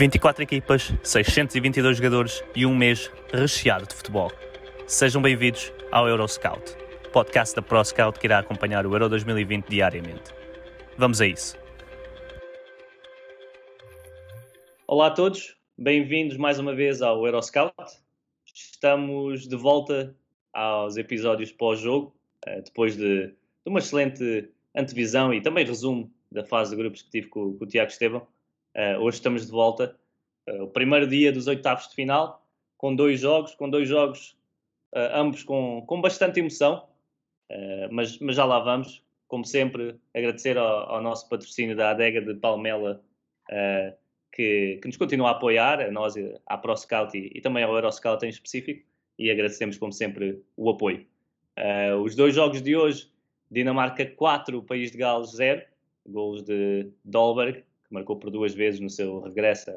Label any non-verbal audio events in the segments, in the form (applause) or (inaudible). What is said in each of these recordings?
24 equipas, 622 jogadores e um mês recheado de futebol. Sejam bem-vindos ao Euroscout, podcast da ProScout que irá acompanhar o Euro 2020 diariamente. Vamos a isso. Olá a todos, bem-vindos mais uma vez ao Euroscout. Estamos de volta aos episódios pós-jogo, eh, depois de, uma excelente antevisão e também resumo da fase de grupos que tive com, com o Tiago Estevão. Uh, hoje estamos de volta, uh, o primeiro dia dos oitavos de final, com dois jogos, com dois jogos, uh, ambos com, com bastante emoção, mas, mas já lá vamos. Como sempre, agradecer ao, ao nosso patrocínio da Adega de Palmela, que, que, nos continua a apoiar, a nós, à ProScout e, e também ao Euroscout em específico, e agradecemos, como sempre, o apoio. os dois jogos de hoje, Dinamarca 4, País de Gales 0, gols de Dolberg, que marcou por duas vezes no seu regresso,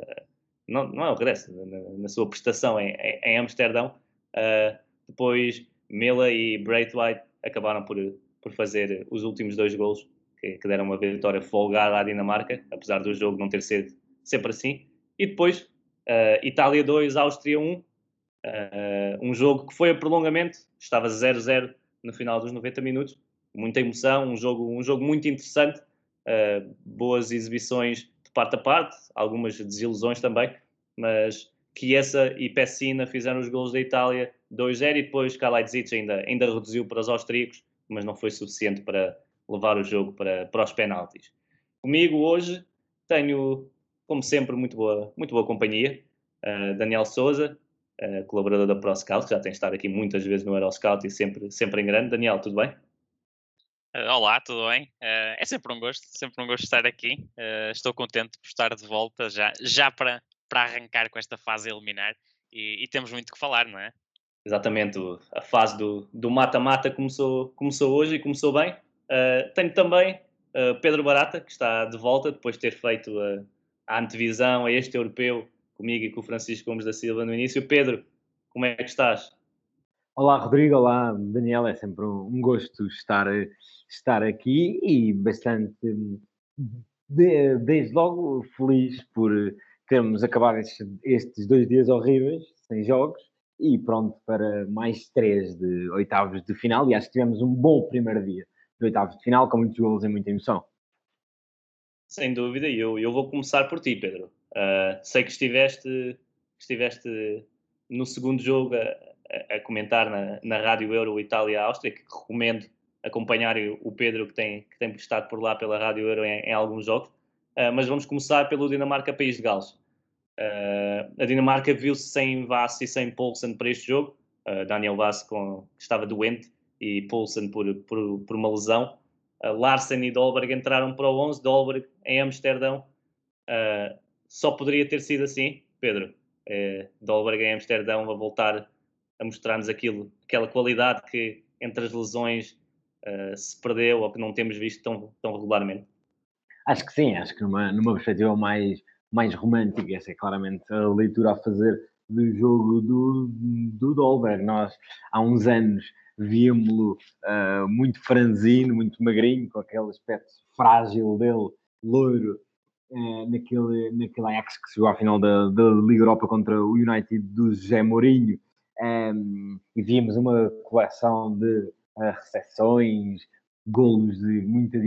não, não é o regresso, na, na sua prestação em, em Amsterdão. Uh, depois, Mila e Braithwaite acabaram por, por fazer os últimos dois gols que, que, deram uma vitória folgada à Dinamarca, apesar do jogo não ter sido sempre assim. E depois, uh, Itália 2, Áustria 1, uh, um jogo que foi a prolongamento, estava 0-0 no final dos 90 minutos, muita emoção, um jogo, um jogo muito interessante uh, boas exibições de parte a parte, algumas desilusões também, mas Chiesa e Pessina fizeram os gols da Itália 2-0 e depois Kalajdzic ainda, ainda reduziu para os austríacos, mas não foi suficiente para levar o jogo para, para os penaltis. Comigo hoje tenho, como sempre, muito boa, muito boa companhia. Uh, Daniel Souza, uh, colaborador da ProScout, que já tem estado aqui muitas vezes no Euroscout e sempre, sempre em grande. Daniel, tudo bem? Uh, olá, tudo bem? Uh, é sempre um gosto, sempre um gosto estar aqui. Uh, estou contente por estar de volta já, já para, para arrancar com esta fase eliminar e, e temos muito que falar, não é? Exatamente, a fase do mata-mata começou, começou hoje e começou bem. tenho também Pedro Barata, que está de volta depois de ter feito a, a antevisão a este europeu comigo e com o Francisco Gomes da Silva no início. Pedro, como é que estás? Olá, Rodrigo. Olá, Daniel. É sempre um gosto estar estar aqui e bastante, de, desde logo, feliz por termos acabado estes, estes dois dias horríveis, sem jogos, e pronto para mais três de oitavos de final. E acho que tivemos um bom primeiro dia de oitavos de final, com muitos golos e muita emoção. Sem dúvida, e eu, eu vou começar por ti, Pedro. Uh, sei que estiveste, estiveste no segundo jogo a, a comentar na, na Rádio Euro Itália-Áustria, que recomendo acompanhar o Pedro que tem, que tem prestado por lá pela Rádio Euro em, em alguns jogos. Uh, mas vamos começar pelo Dinamarca-País de Gales. Uh, a Dinamarca viu-se sem Vass e sem Poulsen para este jogo. Uh, Daniel Vass com, estava doente e Poulsen por, por, por uma lesão. Larsen e Dolberg entraram para o 11. Dolberg em Amsterdão. só poderia ter sido assim, Pedro. Dolberg em Amsterdão a voltar a mostrar-nos aquilo, aquela qualidade que entre as lesões uh, se perdeu ou que não temos visto tão, tão regularmente? Acho que sim, acho que numa, numa perspectiva mais, mais romântica, essa é claramente a leitura a fazer do jogo do, do Dolberg. Nós, há uns anos, víamos-lo uh, muito franzino, muito magrinho, com aquele aspecto frágil dele, loiro, uh, naquele, naquele Ajax que chegou à final da, da Liga Europa contra o United do José Mourinho. Um, e víamos uma coleção de recepções, golos de muita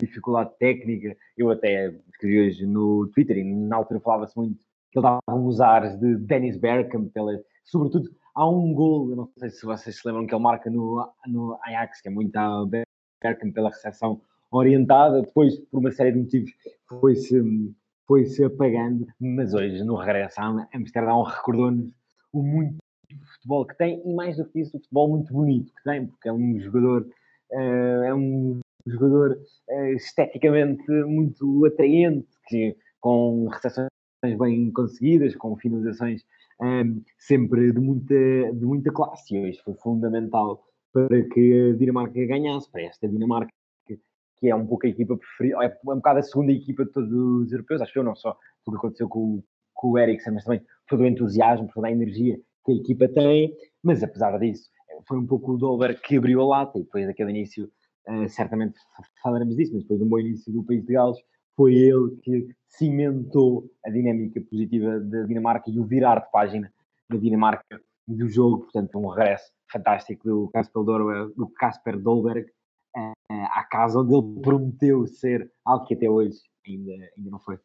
dificuldade técnica. Eu até escrevi hoje no Twitter e na altura falava-se muito que ele dava uns ares de Dennis Bergkamp, pela, sobretudo há um gol, eu não sei se vocês se lembram que ele marca no, no Ajax, que é muito a Bergkamp pela recepção orientada, depois por uma série de motivos foi-se foi-se apagando, mas hoje no regresso a Amsterdão recordou-nos o muito futebol que tem e mais do que isso, o futebol muito bonito que tem, porque é um jogador, uh, é um jogador uh, esteticamente muito atraente, que, com recepções bem conseguidas, com finalizações um, sempre de muita, de muita classe. E hoje foi fundamental para que a Dinamarca ganhasse, para esta Dinamarca que é um pouco a equipa preferida, é um bocado a segunda equipa de todos os europeus, acho que eu, não só o que aconteceu com, com o Eriksen, mas também todo o entusiasmo, toda a energia que a equipa tem, mas apesar disso, foi um pouco o Dolber que abriu a lata e depois daquele início, uh, certamente falaremos disso, mas depois do bom início do País de Gales, foi ele que cimentou a dinâmica positiva da Dinamarca e o virar de página da Dinamarca do jogo, portanto um regresso fantástico do Casper, Dolberg, do Casper Dolberg uh, à casa onde ele prometeu ser algo que até hoje ainda, ainda não foi.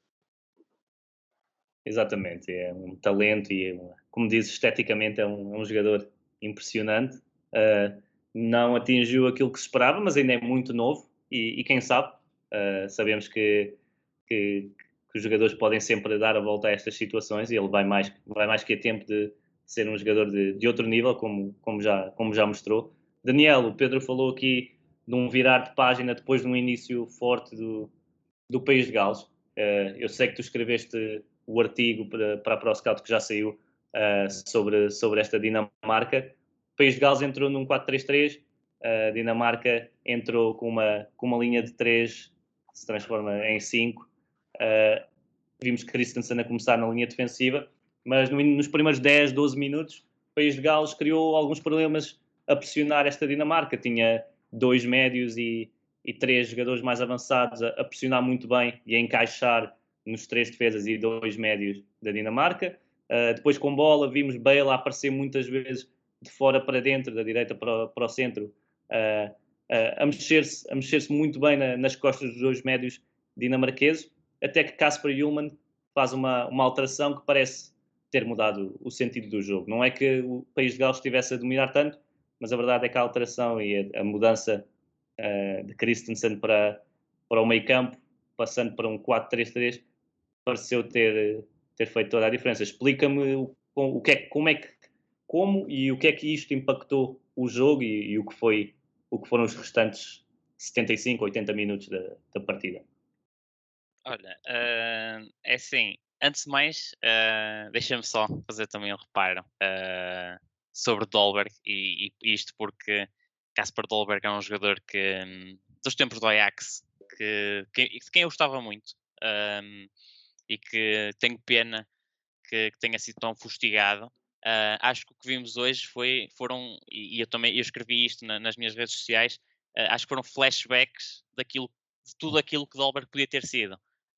Exatamente, é um talento e, como dizes, esteticamente é um, é um jogador impressionante. Uh, não atingiu aquilo que se esperava, mas ainda é muito novo e, e quem sabe, uh, sabemos que, que, que, os jogadores podem sempre dar a volta a estas situações e ele vai mais, vai mais que a tempo de ser um jogador de, de outro nível, como, como, já, como já mostrou. Daniel, o Pedro falou aqui de um virar de página depois de um início forte do, do País de Gales. Uh, eu sei que tu escreveste o artigo para, para a ProScout que já saiu uh, sobre, sobre esta Dinamarca. O País de Gales entrou num 4-3-3, a Dinamarca entrou com uma, com uma linha de 3 que se transforma em 5. Uh, eh, vimos Christensen a começar na linha defensiva, mas no, nos primeiros 10, 12 minutos, o País de Gales criou alguns problemas a pressionar esta Dinamarca. Tinha dois médios e, e três jogadores mais avançados a, a, pressionar muito bem e a encaixar nos três defesas e dois médios da Dinamarca. Uh, depois, com bola, vimos Bale aparecer muitas vezes de fora para dentro, da direita para, para o centro, uh, uh, a mexer-se mexer muito bem na, nas costas dos dois médios dinamarqueses, até que Casper Ullmann faz uma, uma alteração que parece ter mudado o sentido do jogo. Não é que o país de Gales estivesse a dominar tanto, mas a verdade é que a alteração e a, a mudança de Christensen para, para o meio campo, passando para um 4-3-3, pareceu ter, ter feito toda a diferença. Explica-me o, o que é, como é que como e o que é que isto impactou o jogo e, e o que foi o que foram os restantes 75, 80 minutos da, da partida. Olha, uh, é assim, antes de mais, uh, deixa-me só fazer também um reparo. Uh, sobre Dolberg e, e isto porque Casper Dolberg é um jogador que hum, dos tempos do Ajax que, que, de quem eu gostava muito um, e que tenho pena que, que tenha sido tão fustigado. Uh, acho que o que vimos hoje foi, foram, e, eu também eu escrevi isto na, nas minhas redes sociais, uh, acho que foram flashbacks daquilo, de tudo aquilo que Dolberg podia ter sido.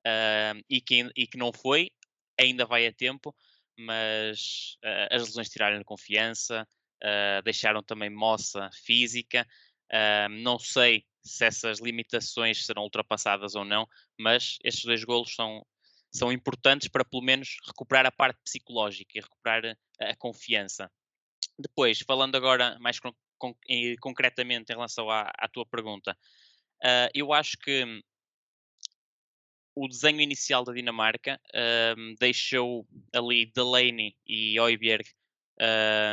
Uh, e, que, e que não foi, ainda vai a tempo, mas as lesões tiraram-lhe confiança, deixaram também moça física. Não sei se essas limitações serão ultrapassadas ou não, mas estes dois golos são, são importantes para pelo menos recuperar a parte psicológica e recuperar a, a confiança. Depois, falando agora mais con con concretamente em relação à, à tua pergunta, eu acho que o desenho inicial da Dinamarca um, deixou ali Delaney e Oiberg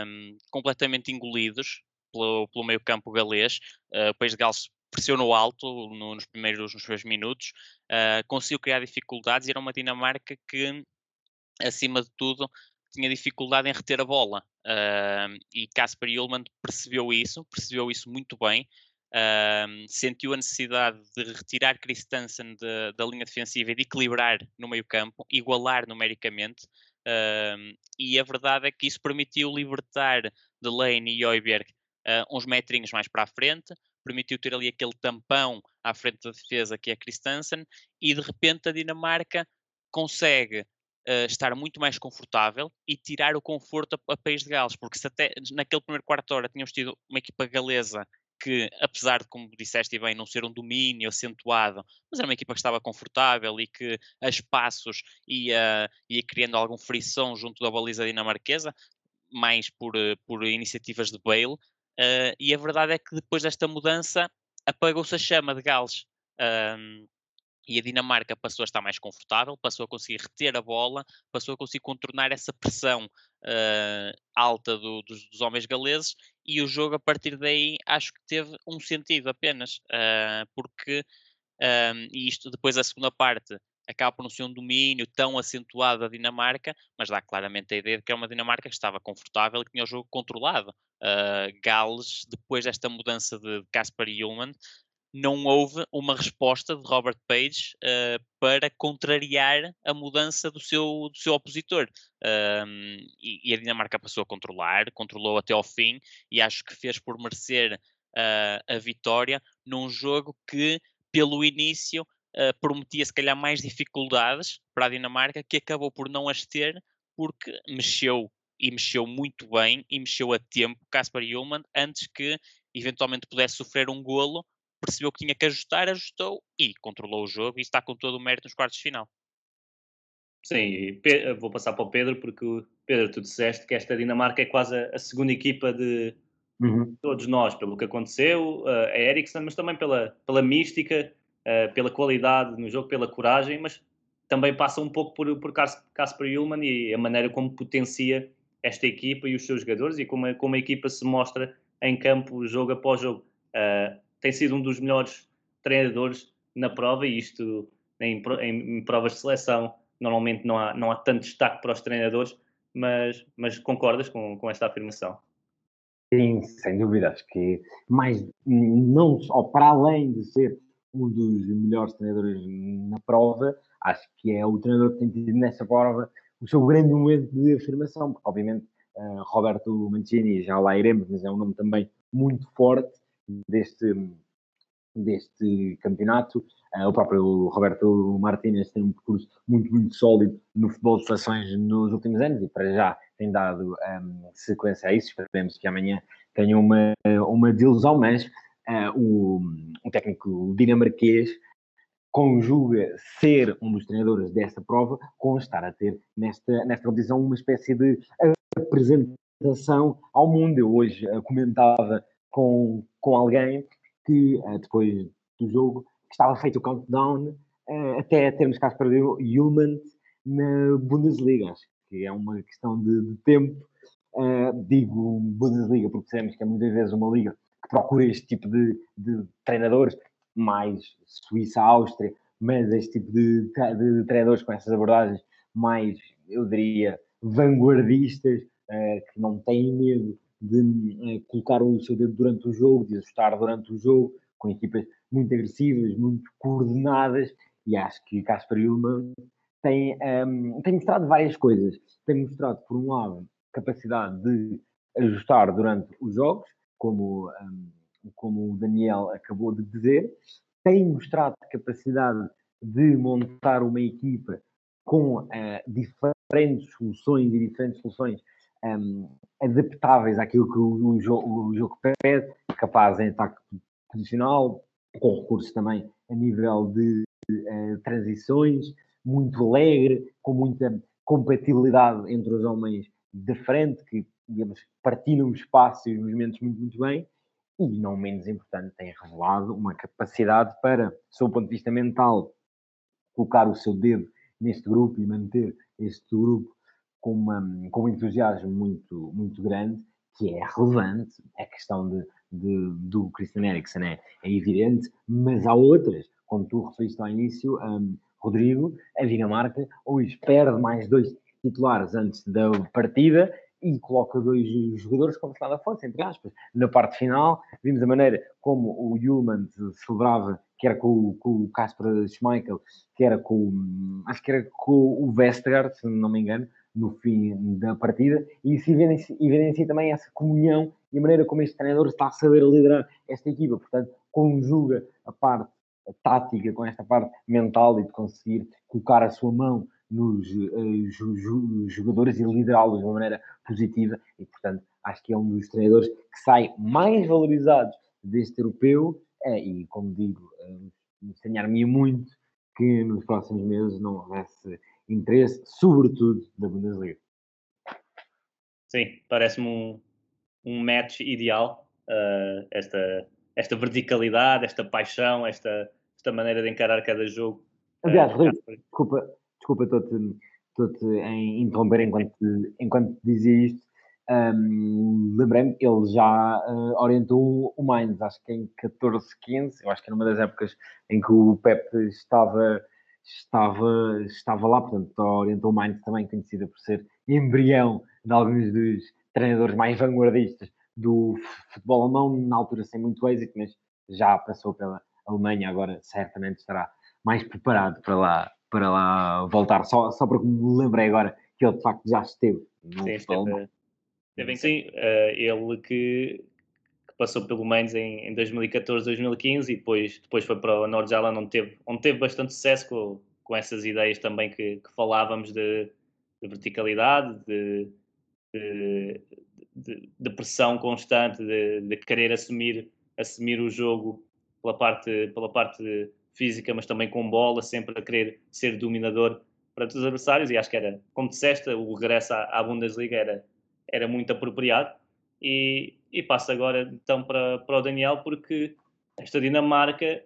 um, completamente engolidos pelo, pelo meio campo galês. Uh, o País de Gales pressionou alto no, nos primeiros nos primeiros minutos, uh, conseguiu criar dificuldades e era uma Dinamarca que, acima de tudo, tinha dificuldade em reter a bola. Uh, e Casper Ullmann percebeu isso, percebeu isso muito bem Uh, sentiu a necessidade de retirar Christensen de, da linha defensiva e de equilibrar no meio campo, igualar numericamente, uh, e a verdade é que isso permitiu libertar Delaney e Oiberg uns metrinhos mais para a frente, permitiu ter ali aquele tampão à frente da defesa que é Christensen, e de repente a Dinamarca consegue Uh, estar muito mais confortável e tirar o conforto a, a País de Gales, porque se até naquele primeiro quarto de hora tínhamos tido uma equipa galesa que, apesar de, como disseste bem, não ser um domínio acentuado, mas era uma equipa que estava confortável e que a espaços ia, ia criando algum frição junto da baliza dinamarquesa, mais por, por iniciativas de Bale. Uh, e a verdade é que depois desta mudança apagou-se a chama de Gales. Um, e a Dinamarca passou a estar mais confortável, passou a conseguir reter a bola, passou a conseguir contornar essa pressão uh, alta do, dos, dos, homens galeses e o jogo a partir daí acho que teve um sentido apenas, uh, porque um, e isto depois a segunda parte acaba por não ser um domínio tão acentuado da Dinamarca, mas dá claramente a ideia de que é uma Dinamarca que estava confortável e que tinha o jogo controlado. Uh, Gales, depois desta mudança de Casper Ullmann, não houve uma resposta de Robert Page uh, para contrariar a mudança do seu, do seu opositor. Um, e, e, a Dinamarca passou a controlar, controlou até ao fim e acho que fez por merecer a vitória num jogo que, pelo início, uh, prometia se calhar mais dificuldades para a Dinamarca, que acabou por não as ter porque mexeu e mexeu muito bem e mexeu a tempo Casper Ullmann antes que eventualmente pudesse sofrer um golo percebeu que tinha que ajustar, ajustou e controlou o jogo e está com todo o mérito nos quartos de final. Sim, vou passar para o Pedro, porque Pedro, tu disseste que esta Dinamarca é quase a segunda equipa de uhum. todos nós, pelo que aconteceu, a Ericsson, mas também pela, pela mística, pela qualidade no jogo, pela coragem, mas também passa um pouco por, por Casper Ullmann e a maneira como potencia esta equipa e os seus jogadores e como a, como a equipa se mostra em campo jogo após jogo. Uh, tem sido um dos melhores treinadores na prova e isto em, em, em, provas de seleção normalmente não há, não há tanto destaque para os treinadores, mas, mas concordas com, com esta afirmação? Sim, sem dúvida. Acho que mais, não só para além de ser um dos melhores treinadores na prova, acho que é o treinador que tem tido nessa prova o seu grande momento de afirmação, porque obviamente uh, Roberto Mancini, já lá iremos, mas é um nome também muito forte deste, deste campeonato. Uh, o próprio Roberto Martínez tem um percurso muito, muito sólido no futebol de seleções nos últimos anos e para já tem dado um, sequência a isso. Esperemos que amanhã tenha uma, uma desilusão, mas uh, o, o técnico dinamarquês conjuga ser um dos treinadores desta prova com estar a ter nesta, nesta competição uma espécie de apresentação ao mundo. Eu hoje uh, comentava com, com alguém que uh, depois do jogo estava feito o countdown até termos Casper Ullmann na Bundesliga. Acho que é uma questão de, de tempo. Uh, digo Bundesliga porque sabemos que é muitas vezes uma liga procura este tipo de, de treinadores, mais Suíça-Áustria, mas este tipo de, de, treinadores com essas abordagens mais, eu diria, vanguardistas, uh, que não têm medo de uh, colocar o seu dedo durante o jogo, de ajustar durante o jogo, com equipas muito agressivas, muito coordenadas, e acho que Casper Ullmann tem, um, ehm, tem mostrado várias coisas. Tem mostrado, por um lado, capacidade de ajustar durante os jogos, como, um, ehm, como o Daniel acabou de dizer, tem mostrado capacidade de montar uma equipa com uh, diferentes soluções e diferentes soluções um, adaptáveis àquilo que o, o, jogo, o jogo pede, capaz em ataque posicional, com recursos também a nível de uh, transições, muito alegre, com muita compatibilidade entre os homens de frente, que, digamos, partilham espaço e os movimentos muito, muito bem, e não menos importante, tem revelado uma capacidade para, sob o ponto de vista mental, colocar o seu dedo neste grupo e manter este grupo com, uma, com um entusiasmo muito, muito grande, que é relevante, a questão de, de, do Christian Eriksen é, é, evidente, mas há outras, como tu referiste ao início, um, Rodrigo, a Dinamarca hoje perde mais dois titulares antes da partida e coloca dois jogadores como se nada fosse, entre aspas. Na parte final, vimos a maneira como o Human celebrava, que era com, o Casper Schmeichel, que era com, acho que era com o Vestergaard, se não me engano, no fim da partida, e se evidencia, evidencia também essa comunhão e a maneira como este treinador está a saber liderar esta equipa. Portanto, conjuga a parte tática com esta parte mental e de conseguir colocar a sua mão nos uh, jogadores e liderá-los de uma maneira positiva. E, portanto, acho que é um dos treinadores que sai mais valorizados deste europeu. Uh, e, como digo, uh, estranhar-me muito que nos próximos meses não houvesse interesse, sobretudo da Bundesliga. Sim, parece-me um, um match ideal, uh, esta, esta verticalidade, esta paixão, esta, esta maneira de encarar cada jogo. Aliás, uh, desculpa, desculpa, estou-te estou em interromper enquanto, enquanto dizia isto. Um, Lembrei-me, ele já uh, orientou o Mainz, acho que em 14, 15, eu acho que era uma das épocas em que o Pep estava estava, estava lá, portanto, orientou Mainz também, conhecida por ser embrião de alguns dos treinadores mais vanguardistas do futebol alemão, na altura sem muito êxito, mas já passou pela Alemanha, agora certamente estará mais preparado para lá, para lá voltar. Só, só porque me lembrei agora que ele de facto já esteve no Sim, futebol alemão. esteve, sim, uh, ele que, que, passou pelo Mainz em, em 2014, 2015 e depois, depois foi para o Nordjylland onde teve, onde teve bastante sucesso com, com essas ideias também que, que falávamos de, de verticalidade, de, de, de, de pressão constante, de, de, querer assumir, assumir o jogo pela parte, pela parte física, mas também com bola, sempre a querer ser dominador para os adversários. E acho que era, como disseste, o regresso à, Bundesliga era, era muito apropriado. E, e passo agora então para, para o Daniel, porque esta Dinamarca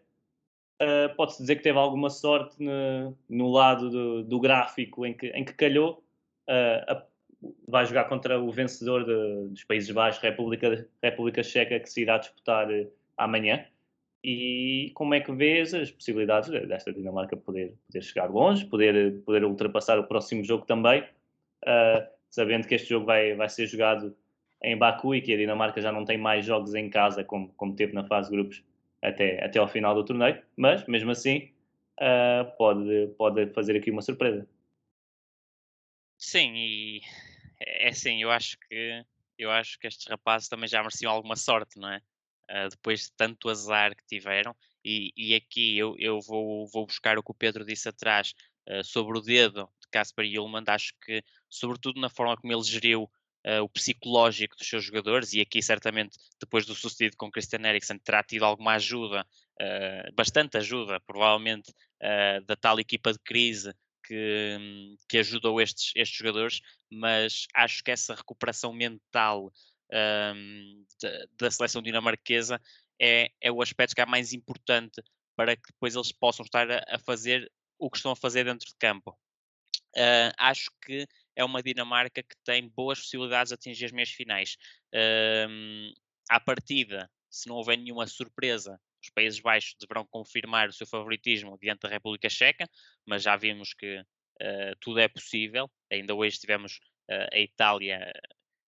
uh, pode-se dizer que teve alguma sorte no, no lado do, do, gráfico em que, em que calhou. Uh, a, vai jogar contra o vencedor de, dos Países Baixos, República, República Checa, que se irá disputar uh, amanhã. E como é que vês as possibilidades desta Dinamarca poder, poder chegar longe, poder, poder ultrapassar o próximo jogo também, uh, sabendo que este jogo vai, vai ser jogado em Baku e que a Dinamarca já não tem mais jogos em casa como, como teve na fase de grupos até, até ao final do torneio, mas mesmo assim uh, pode, pode fazer aqui uma surpresa. Sim, e é assim, eu acho que eu acho que estes rapazes também já mereciam alguma sorte, não é? Uh, depois de tanto azar que tiveram, e, e aqui eu, eu vou, vou buscar o que o Pedro disse atrás uh, sobre o dedo de Casper Ullmann, acho que, sobretudo na forma como ele geriu uh, o psicológico dos seus jogadores, e aqui certamente depois do sucedido com Christian Eriksen terá tido alguma ajuda, bastante ajuda, provavelmente, da tal equipa de crise que, que ajudou estes, estes jogadores, mas acho que essa recuperação mental um, da, seleção dinamarquesa é, é o aspecto que é mais importante para que depois eles possam estar a, a fazer o que estão a fazer dentro de campo. Uh, acho que é uma Dinamarca que tem boas possibilidades de atingir as meias finais. Uh, à partida, se não houver nenhuma surpresa, os Países Baixos deverão confirmar o seu favoritismo diante da República Checa, mas já vimos que uh, tudo é possível. Ainda hoje tivemos uh, a Itália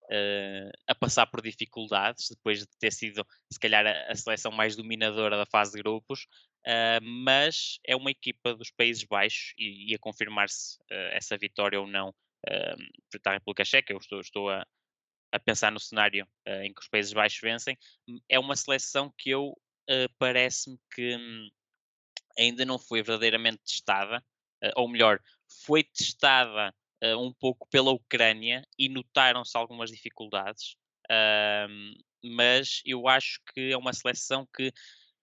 uh, a passar por dificuldades, depois de ter sido, se calhar, a, seleção mais dominadora da fase de grupos, uh, mas é uma equipa dos Países Baixos e, e a confirmar-se uh, essa vitória ou não uh, a República Checa, eu estou, estou a, a, pensar no cenário em que os Países Baixos vencem, é uma seleção que eu parece-me que hum, ainda não foi verdadeiramente testada, ou melhor, foi testada uh, um pouco pela Ucrânia e notaram-se algumas dificuldades, uh, mas eu acho que é uma seleção que,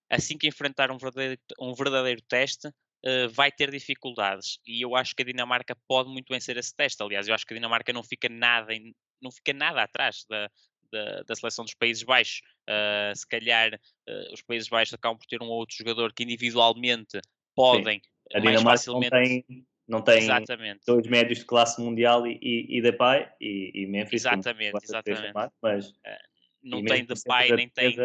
assim que enfrentar um verdadeiro, um verdadeiro teste, uh, vai ter dificuldades. E eu acho que a Dinamarca pode muito bem ser esse teste. Aliás, eu acho que a Dinamarca não fica nada, em, não fica nada atrás da, da, da, seleção dos Países Baixos. Uh, se calhar uh, os Países Baixos acabam por ter um ou outro jogador que individualmente podem Sim. a mais facilmente. Não tem, não tem exatamente. dois médios de classe mundial e, e, e Depay e, e Memphis. Exatamente, exatamente. Mas, uh, não tem Depay, nem tem,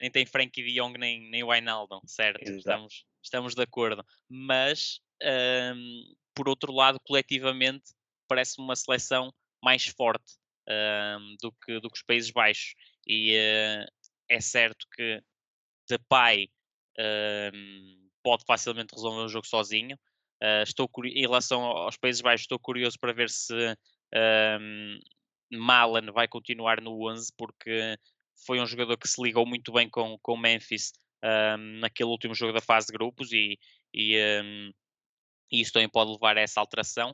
nem tem Frankie de Jong, nem, nem Wijnaldum, certo? Estamos, estamos de acordo. Mas, um, por outro lado, coletivamente, parece uma seleção mais forte um, do, que, do que os Países Baixos. E uh, é certo que Depay um, pode facilmente resolver o jogo sozinho, Uh, estou em relação aos Países Baixos, estou curioso para ver se um, Malan vai continuar no 11, porque foi um jogador que se ligou muito bem com o Memphis um, naquele último jogo da fase de grupos e, e, um, e isso também pode levar a essa alteração.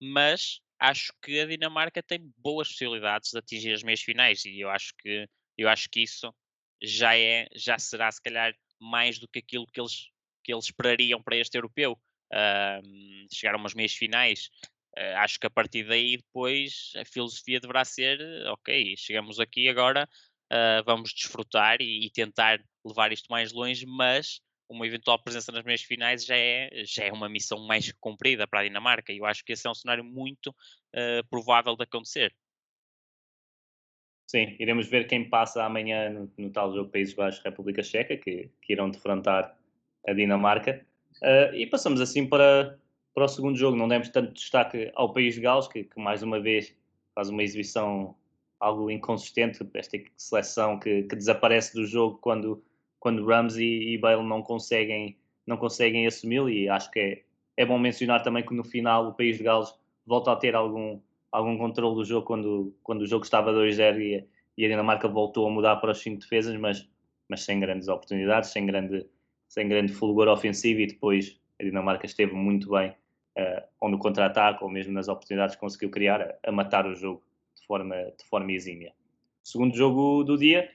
Mas acho que a Dinamarca tem boas possibilidades de atingir as meias finais e eu acho que eu acho que isso já é já será se calhar mais do que aquilo que eles que eles esperariam para este europeu chegar a umas meias finais. Uh, acho que a partir daí depois a filosofia deverá ser, ok, chegamos aqui agora, uh, vamos desfrutar e, e, tentar levar isto mais longe, mas uma eventual presença nas meias finais já é, já é uma missão mais cumprida para a Dinamarca e eu acho que esse é um cenário muito uh, provável de acontecer. Sim, iremos ver quem passa amanhã no, no tal jogo Países Baixos-República Checa, que, que irão defrontar a Dinamarca. Uh, e passamos assim para, para o segundo jogo. Não demos tanto destaque ao País de Gales, que, que mais uma vez faz uma exibição algo inconsistente, esta seleção que, que desaparece do jogo quando, quando Ramsey e Bale não conseguem, não conseguem assumi-lo e acho que é, é bom mencionar também que no final o País de Gales volta a ter algum, algum controle do jogo quando, quando o jogo estava 2-0 e, e, a Dinamarca voltou a mudar para os 5 defesas, mas, mas sem grandes oportunidades, sem grande, sem grande fulgor ofensivo e depois a Dinamarca esteve muito bem, uh, ou no contra-ataque ou mesmo nas oportunidades que conseguiu criar, a, matar o jogo de forma, de forma exímia. O segundo jogo do dia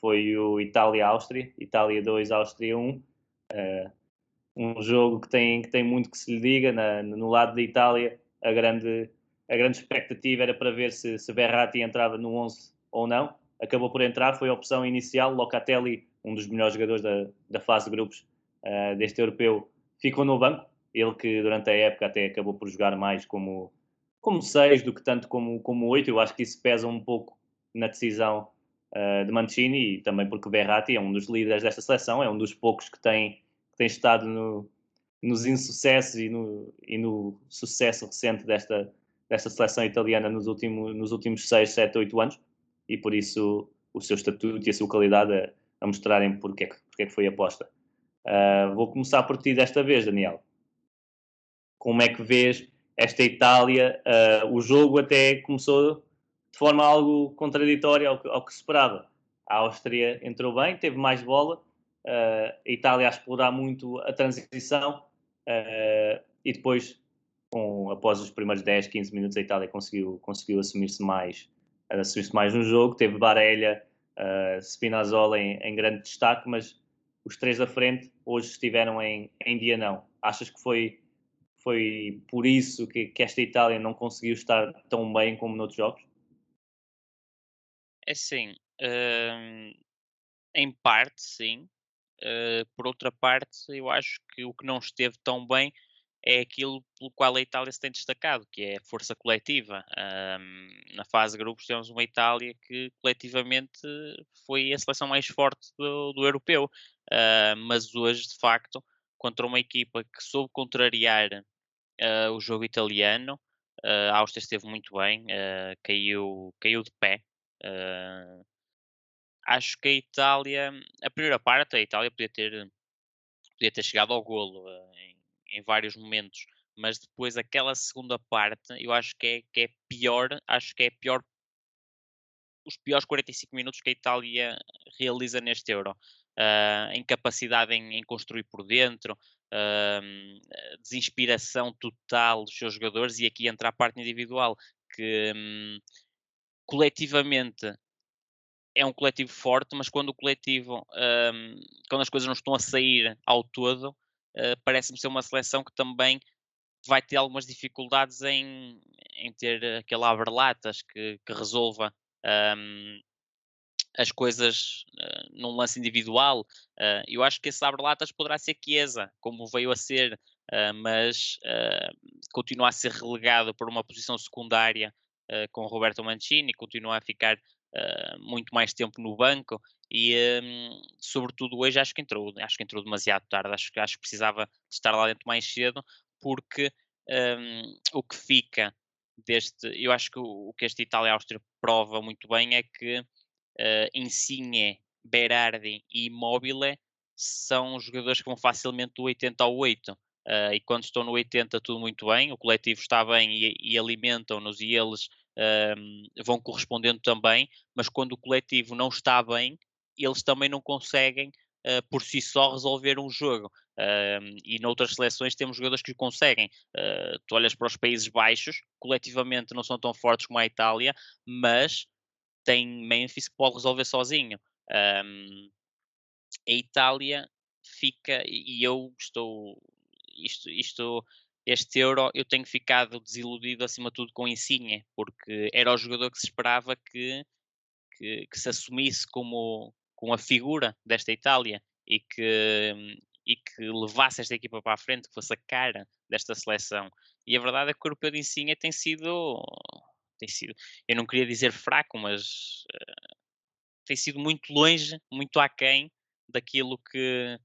foi o Itália-Áustria, Itália 2, Áustria 1. Uh, um jogo que tem, que tem muito que se lhe diga. Na, no lado da Itália, a grande, a grande expectativa era para ver se, se Berratti entrava no 11 ou não. Acabou por entrar, foi a opção inicial. Locatelli, um dos melhores jogadores da, da fase de grupos uh, deste europeu, ficou no banco. Ele que durante a época até acabou por jogar mais como, como 6 do que tanto como, como 8. Eu acho que isso pesa um pouco na decisão uh, de Mancini e também porque Berratti é um dos líderes desta seleção, é um dos poucos que tem tem estado no, nos insucessos e no, e no sucesso recente desta, desta seleção italiana nos últimos, nos últimos 6, 7, 8 anos e por isso o seu estatuto e a sua qualidade a, a mostrarem porque é, que, porque é que foi aposta. Uh, vou começar por ti desta vez, Daniel. Como é que vês esta Itália? Uh, o jogo até começou de forma algo contraditória ao que, ao que se esperava. A Áustria entrou bem, teve mais bola, uh, a Itália a explorar muito a transição e depois, com, após os primeiros 10, 15 minutos, a Itália conseguiu, conseguiu assumir-se mais, assumir mais no jogo. Teve Barella, uh, Spinazzola em, em, grande destaque, mas os três da frente hoje estiveram em, em dia não. Achas que foi, foi por isso que, que esta Itália não conseguiu estar tão bem como noutros jogos? É sim, hum, em parte sim, Uh, por outra parte, eu acho que o que não esteve tão bem é aquilo pelo qual a Itália se tem destacado, que é a força coletiva. Um, na fase de grupos temos uma Itália que coletivamente foi a seleção mais forte do, do europeu, uh, mas hoje, de facto, contra uma equipa que soube contrariar uh, o jogo italiano, a Áustria esteve muito bem, caiu, caiu de pé acho que a Itália, a primeira parte, a Itália podia ter, podia ter chegado ao golo uh, em, vários momentos, mas depois aquela segunda parte, eu acho que é, que é pior, acho que é pior os piores 45 minutos que a Itália realiza neste Euro. Uh, incapacidade em, em, construir por dentro, uh, desinspiração total dos seus jogadores, e aqui entra a parte individual, que um, coletivamente é um coletivo forte, mas quando o coletivo, um, quando as coisas não estão a sair ao todo, uh, parece-me ser uma seleção que também vai ter algumas dificuldades em, em ter aquele abre-latas que, que, resolva um, as coisas uh, num lance individual. Uh, eu acho que esse abre-latas poderá ser Chiesa, como veio a ser, mas continua a ser relegado por uma posição secundária com Roberto Mancini, continua a ficar uh, muito mais tempo no banco e um, sobretudo hoje acho que entrou, acho que entrou demasiado tarde, acho, acho que precisava estar lá dentro mais cedo porque um, o que fica deste, eu acho que o, o que este Itália-Áustria prova muito bem é que uh, Insigne, Berardi e Immobile são jogadores que vão facilmente do 80 ao 8. Uh, e quando estão no 80 tudo muito bem, o coletivo está bem e, e alimentam-nos e eles vão correspondendo também, mas quando o coletivo não está bem, eles também não conseguem uh, por si só resolver um jogo. Uh, e noutras seleções temos jogadores que o conseguem. Uh, tu olhas para os Países Baixos, coletivamente não são tão fortes como a Itália, mas tem Memphis que pode resolver sozinho. Um, a Itália fica, e eu estou. Isto, isto este Euro eu tenho ficado desiludido acima de tudo com Insigne, porque era o jogador que se esperava que, que, que se assumisse como, como a figura desta Itália e que, e que levasse esta equipa para a frente, que fosse a cara desta seleção. E a verdade é que o europeu de Insigne tem sido, tem sido, eu não queria dizer fraco, mas uh, tem sido muito longe, muito aquém daquilo que,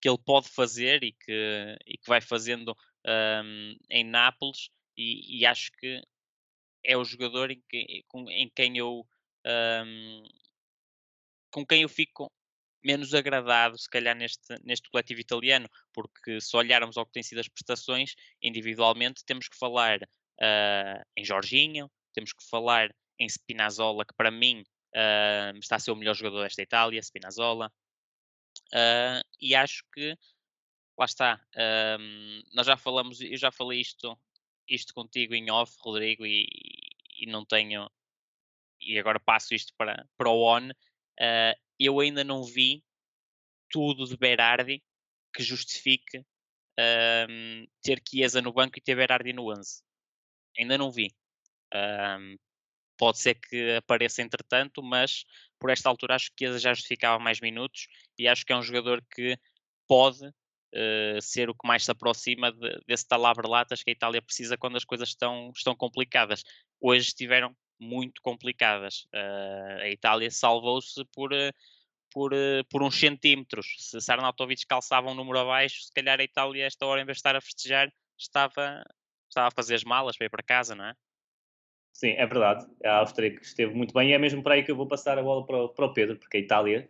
que ele pode fazer e que, e que vai fazendo um, em Nápoles, e, e, acho que é o jogador em, que, com, em quem eu um, com quem eu fico menos agradado, se calhar, neste, neste coletivo italiano, porque se olharmos ao que têm sido as prestações individualmente, temos que falar uh, em Jorginho, temos que falar em Spinazzola, que para mim uh, está a ser o melhor jogador desta Itália, Spinazzola, uh, e acho que lá está. Nós já falamos, eu já falei isto, isto contigo em off, Rodrigo, e, e não tenho. E agora passo isto para, para o on. Uh, eu ainda não vi tudo de Berardi que justifique ter Chiesa no banco e ter Berardi no 11. Ainda não vi. Pode ser que apareça entretanto, mas por esta altura acho que Chiesa já justificava mais minutos e acho que é um jogador que pode uh, ser o que mais se aproxima de, desse tal abre-latas que a Itália precisa quando as coisas estão, estão complicadas. Hoje estiveram muito complicadas. Uh, a Itália salvou-se por, uh, por, por uns centímetros. Se Sarnautovic calçava um número abaixo, se calhar a Itália, esta hora, em vez de estar a festejar, estava, estava a fazer as malas para ir para casa, não é? Sim, é verdade. A Áustria que esteve muito bem e é mesmo para aí que eu vou passar a bola para o, para o Pedro, porque a Itália,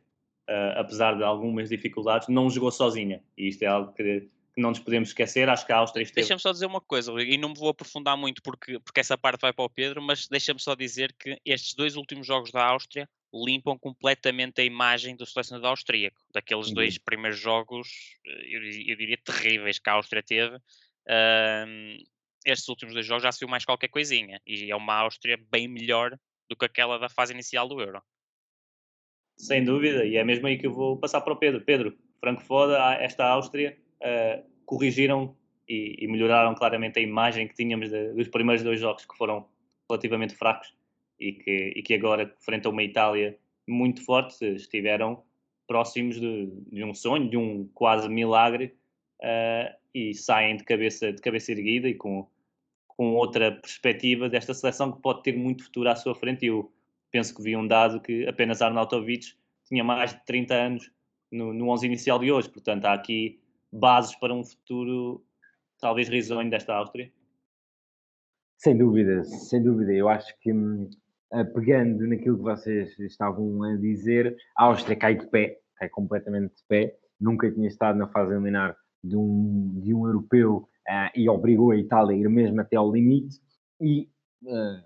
uh, apesar de algumas dificuldades, não jogou sozinha. E isto é algo que não nos podemos esquecer. Acho que a Áustria esteve. Deixa-me só dizer uma coisa, e não me vou aprofundar muito porque, porque essa parte vai para o Pedro, mas deixa-me só dizer que estes dois últimos jogos da Áustria limpam completamente a imagem do selecionador austríaco. Daqueles uhum. dois primeiros jogos, eh, eu, eu, diria terríveis que a Áustria teve. Uh, estes últimos dois jogos já se viu mais qualquer coisinha. E é uma Áustria bem melhor do que aquela da fase inicial do Euro. Sem dúvida, e é mesmo aí que eu vou passar para o Pedro. Pedro, Franco Foda, esta Áustria, uh, corrigiram e, e, melhoraram claramente a imagem que tínhamos de, dos primeiros dois jogos que foram relativamente fracos e que, e que agora, frente a uma Itália muito forte, estiveram próximos de, de um sonho, de um quase milagre, uh, e saem de cabeça, de cabeça erguida e com, com outra perspectiva desta seleção que pode ter muito futuro à sua frente. Eu penso que vi um dado que apenas Arnautovic tinha mais de 30 anos no, no 11 inicial de hoje, portanto há aqui bases para um futuro talvez risonho desta Áustria. Sem dúvida, sem dúvida. Eu acho que hum, pegando naquilo que vocês estavam a dizer, a Áustria cai de pé, cai completamente de pé. Nunca tinha estado na fase eliminar de um, de um europeu uh, e obrigou a Itália a ir mesmo até ao limite. E uh,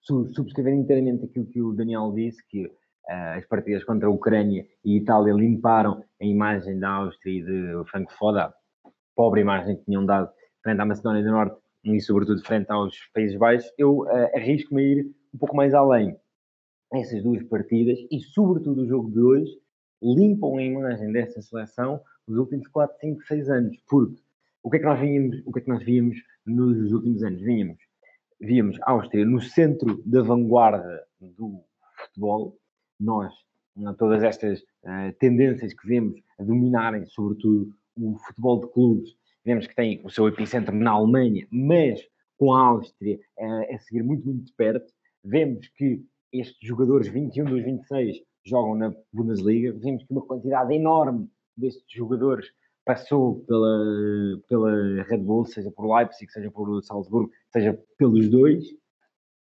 subscrever inteiramente aquilo que o Daniel disse, que as partidas contra a Ucrânia e Itália limparam a imagem da Áustria e de Franco Foda, pobre imagem que tinham dado frente à Macedónia do Norte e sobretudo frente aos Países Baixos, eu arrisco-me a ir um pouco mais além. Essas duas partidas e, sobretudo, o jogo de hoje limpam a imagem dessa seleção os últimos 4, 5, 6 anos. Porque o que é que nós víamos, o que é que nós nos últimos anos? Víamos a Áustria no centro da vanguarda do futebol. Nós, todas estas uh, tendências que vemos a dominarem, sobretudo, o futebol de clubes, vemos que tem o seu epicentro na Alemanha, mas com a Áustria uh, a seguir muito, muito de perto vemos que estes jogadores 21 dos 26 jogam na Bundesliga, vemos que uma quantidade enorme destes jogadores passou pela, pela Red Bull, seja por Leipzig, seja por Salzburgo, seja pelos dois.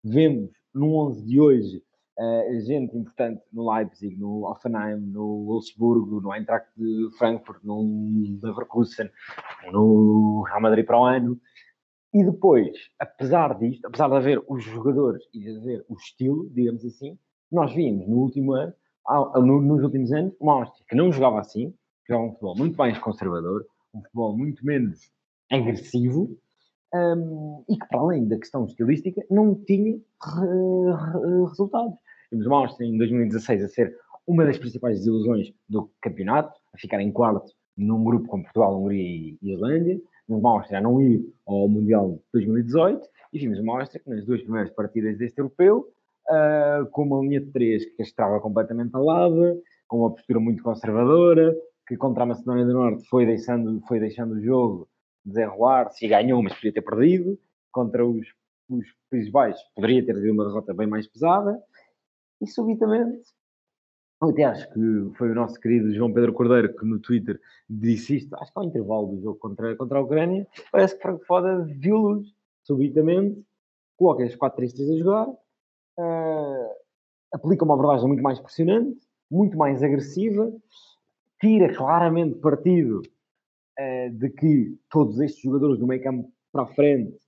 Vemos no 11 de hoje uh, gente importante no Leipzig, no Offenheim, no Wolfsburgo, no Eintracht de Frankfurt, no Leverkusen, no Real Madrid para o ano. E depois, apesar disto, apesar de haver os jogadores e de haver o estilo, digamos assim, nós vimos no último ano, nos últimos anos, uma Áustria que não jogava assim, que jogava um futebol muito mais conservador, um futebol muito menos agressivo, um, e que, para além da questão estilística, não tinha re, re, resultados. Vimos uma Áustria em 2016 a ser uma das principais desilusões do campeonato, a ficar em quarto num grupo com Portugal, Hungria e Islândia uma Áustria a não ir ao Mundial de 2018 e vimos uma Áustria que nas duas primeiras partidas deste europeu, uh, com uma linha de três que castrava completamente a lava, com uma postura muito conservadora, que contra a Macedónia do Norte foi deixando, foi deixando o jogo desenrolar-se e ganhou, mas podia ter perdido. Contra os, os Países Baixos poderia ter tido uma derrota bem mais pesada. E subitamente. Até acho que foi o nosso querido João Pedro Cordeiro que no Twitter disse isto, acho que ao intervalo do jogo contra, contra a Ucrânia, parece que Franco Foda viu luz, subitamente, coloca as 4-3-3 a jogar, uh, aplica uma abordagem muito mais pressionante, muito mais agressiva, tira claramente partido uh, de que todos estes jogadores do meio campo para a frente,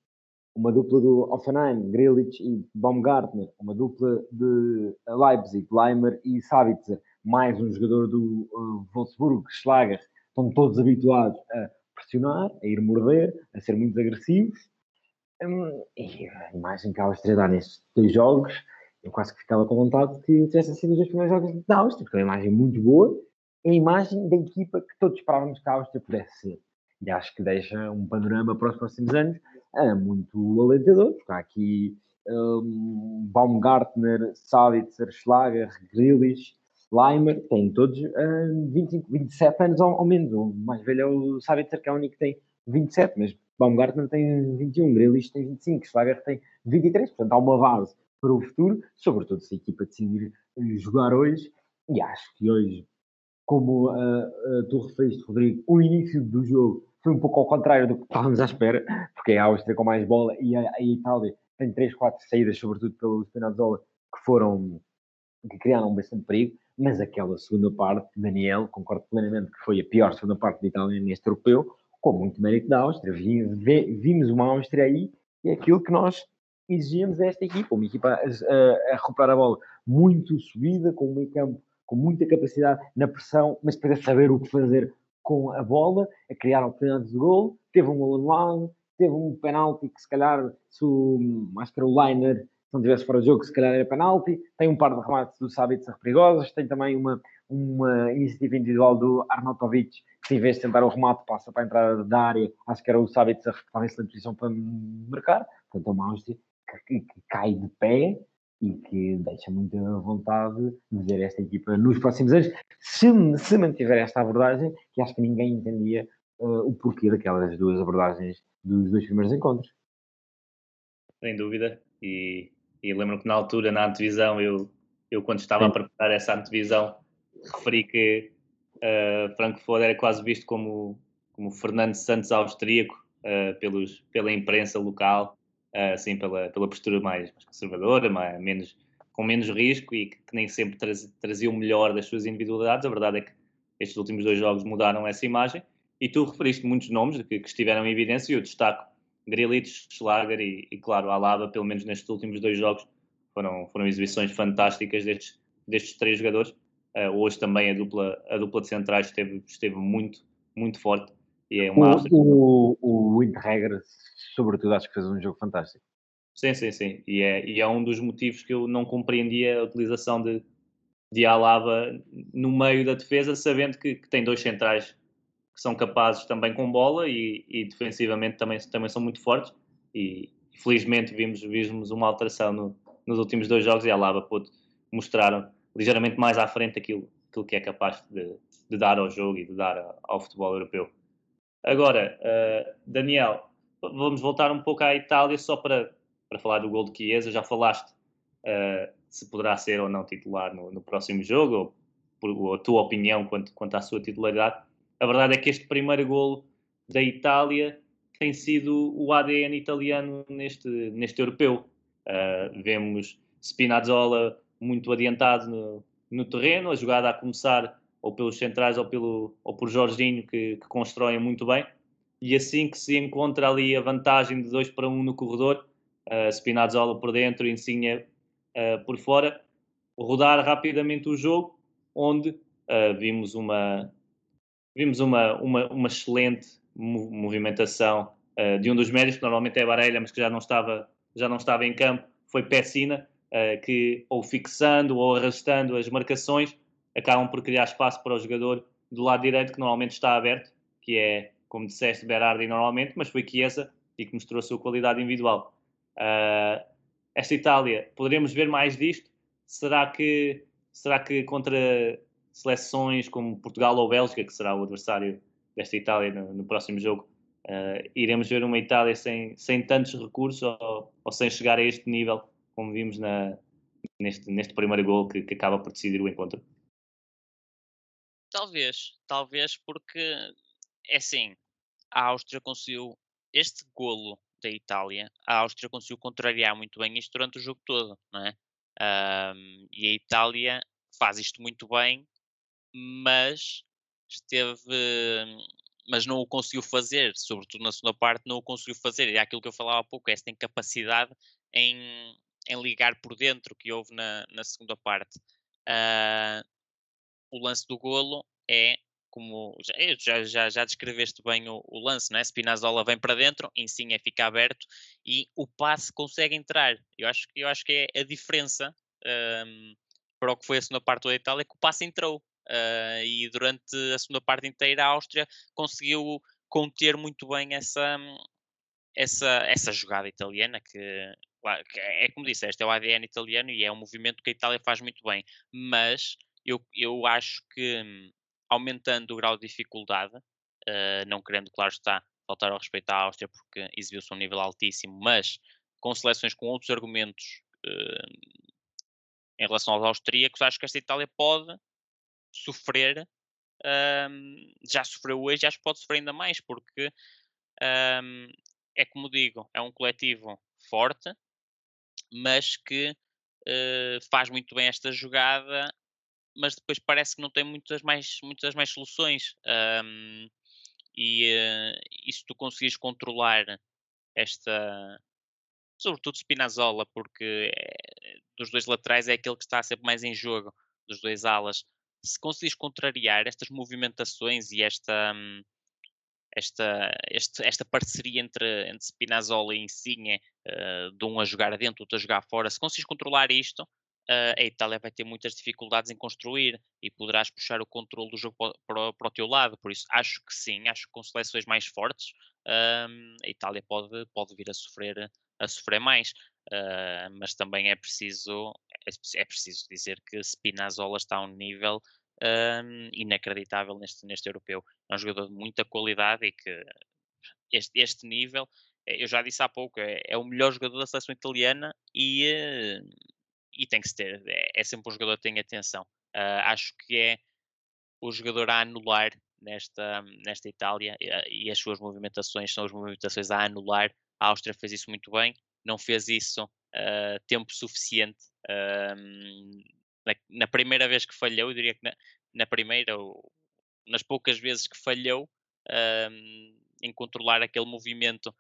uma dupla do Offenheim, Grealish e Baumgartner, uma dupla de Leipzig, Leimer e Sabitzer, mais um jogador do uh, Wolfsburg, Schlager, estão todos habituados a pressionar, a ir morder, a ser muito agressivos. Um, e a imagem que a Áustria dá nestes dois jogos, eu quase que ficava com vontade que tivessem sido os dois primeiros jogos da Áustria, porque é uma imagem muito boa, é a imagem da equipa que todos esperávamos que a Áustria pudesse ser. E acho que deixa um panorama para os próximos anos é muito alentador, porque há aqui um, Baumgartner, Savitzer, Schlager, Grealish, Leimer, têm todos uh, 25, 27 anos ou, ou, menos. O mais velho é o Savitzer, que é o único que tem 27, mas Baumgartner tem 21, Grealish tem 25, Schlager tem 23, portanto há uma base para o futuro, sobretudo se a equipa decidir jogar hoje, e acho que hoje, como uh, uh, tu referiste, Rodrigo, o início do jogo foi um pouco ao contrário do que estávamos à espera, porque é a Áustria com mais bola e a, a Itália tem 3, 4 saídas, sobretudo pelo Spinazzola, que foram, que criaram bastante perigo, mas aquela segunda parte, Daniel, concordo plenamente que foi a pior segunda parte da Itália neste europeu, com muito mérito da Áustria. Vimos uma Áustria aí e é aquilo que nós exigíamos desta equipa, uma equipa a, a, a recuperar a bola muito subida, com um meio campo com muita capacidade na pressão, mas depois a saber o que fazer com a bola, a criar oportunidades de gol, teve um anulado, teve um penalti que se calhar, se o, acho que era o Liner, se não tivesse fora de jogo, se calhar era penalti, tem um par de remates do Sabitzer perigosos, tem também uma, uma iniciativa individual do Arnautovic, que em vez de tentar o remate, passa para a entrada da área, acho que era o Sabitzer que estava em excelente posição para marcar, portanto é uma Áustria que, que cai de pé, e que deixa muita vontade de ver esta equipa nos próximos anos, se, se mantiver esta abordagem, que acho que ninguém entendia uh, o porquê daquelas duas abordagens dos dois primeiros encontros. Sem dúvida, e, e lembro que na altura, na antevisão, eu, eu quando estava Sim. a preparar essa antevisão, referi que uh, Franco Foda era quase visto como, como Fernando Santos austríaco uh, pelos, pela imprensa local, assim, pela, pela postura mais, mais conservadora, mais, menos, com menos risco e que, que nem sempre traz, trazia o melhor das suas individualidades. A verdade é que estes últimos dois jogos mudaram essa imagem e tu referiste muitos nomes que, que estiveram em evidência e eu destaco Grealish, Schlager e, e, claro, Alaba, pelo menos nestes últimos dois jogos, foram, foram exibições fantásticas destes, destes três jogadores. Uh, hoje também a dupla, a dupla de centrais esteve, esteve muito, muito forte. E é uma o, o, o sobretudo, acho que fez um jogo fantástico. Sim, sim, sim. E é, e é um dos motivos que eu não compreendia a utilização de, de Alaba no meio da defesa, sabendo que, que tem dois centrais que são capazes também com bola e, e defensivamente também, também são muito fortes. E felizmente vimos, vimos uma alteração no, nos últimos dois jogos e Alaba pôde mostrar ligeiramente mais à frente aquilo, aquilo que é capaz de, de dar ao jogo e de dar ao futebol europeu. Agora, uh, Daniel, vamos voltar um pouco à Itália só para, para falar do gol de Chiesa. Já falaste uh, se poderá ser ou não titular no, no próximo jogo, ou, por, ou, a tua opinião quanto, quanto à sua titularidade. A verdade é que este primeiro gol da Itália tem sido o ADN italiano neste, neste europeu. Uh, vemos Spinazzola muito adiantado no, no, terreno, a jogada a começar ou pelos centrais ou, pelo, ou por Jorginho, que, que constroem muito bem. E assim que se encontra ali a vantagem de 2 para 1 um no corredor, uh, Spinazzola por dentro, Insigne uh, por fora, rodar rapidamente o jogo, onde uh, vimos uma vimos uma, uma, uma excelente movimentação uh, de um dos médios, que normalmente é Barelha, mas que já não estava, já não estava em campo, foi Pessina, que ou fixando ou arrastando as marcações, acabam por criar espaço para o jogador do lado direito, que normalmente está aberto, que é como disseste, Berardi normalmente, mas foi Chiesa e que mostrou a sua qualidade individual. Uh, esta Itália, poderemos ver mais disto? Será que, será que contra seleções como Portugal ou Bélgica, que será o adversário desta Itália no, no próximo jogo, uh, iremos ver uma Itália sem, sem tantos recursos ou, ou, sem chegar a este nível, como vimos na, neste, neste primeiro gol que, que acaba por decidir o encontro? Talvez, talvez porque é assim, a Áustria conseguiu este golo da Itália, a Áustria conseguiu contrariar muito bem isto durante o jogo todo, não é? Um, e a Itália faz isto muito bem, mas esteve, mas não o conseguiu fazer, sobretudo na segunda parte, não o conseguiu fazer. E é aquilo que eu falava há pouco, esta incapacidade em, em ligar por dentro que houve na, na segunda parte. Uh, o lance do golo é como já, já, já descreveste bem o, o, lance, não é? Spinazzola vem para dentro, Insigne fica aberto e o passe consegue entrar. Eu acho, eu acho que é a diferença um, para o que foi a segunda parte da Itália, que o passe entrou. Uh, e durante a segunda parte inteira a Áustria conseguiu conter muito bem essa, essa, essa jogada italiana que, que é como disseste, é o ADN italiano e é um movimento que a Itália faz muito bem, mas eu, eu acho que hum, aumentando o grau de dificuldade, uh, não querendo, claro está, faltar ao respeito à Áustria porque exibiu-se um nível altíssimo, mas com seleções com outros argumentos uh, em relação aos austríacos, acho que esta Itália pode sofrer, um, já sofreu hoje, acho que pode sofrer ainda mais, porque um, é como digo, é um coletivo forte, mas que uh, faz muito bem esta jogada mas depois parece que não tem muitas mais, muitas mais soluções. Um, e, uh, e se tu conseguires controlar esta, sobretudo Spinazzola, porque é, dos dois laterais é aquele que está sempre mais em jogo, dos dois alas. Se conseguires contrariar estas movimentações e esta, esta, este, esta parceria entre, entre Spinazzola e Insigne, uh, de um a jogar dentro, outro a jogar fora, se conseguires controlar isto, a Itália vai ter muitas dificuldades em construir e poderás puxar o controle do jogo para, para, o teu lado. Por isso, acho que sim, acho que com seleções mais fortes a Itália pode, pode vir a sofrer, a sofrer mais. Uh, mas também é preciso, é, é, preciso dizer que Spinazzola está a um nível inacreditável neste, neste europeu. É um jogador de muita qualidade e que este, este nível, eu já disse há pouco, é, é o melhor jogador da seleção italiana e e tem que se ter, é, é sempre um jogador que tem atenção. Uh, acho que é o jogador a anular nesta, nesta Itália e, e, as suas movimentações são as movimentações a anular. A Áustria fez isso muito bem, não fez isso uh, tempo suficiente. Uh, na, na, primeira vez que falhou, eu diria que na, na primeira, ou nas poucas vezes que falhou em controlar aquele movimento,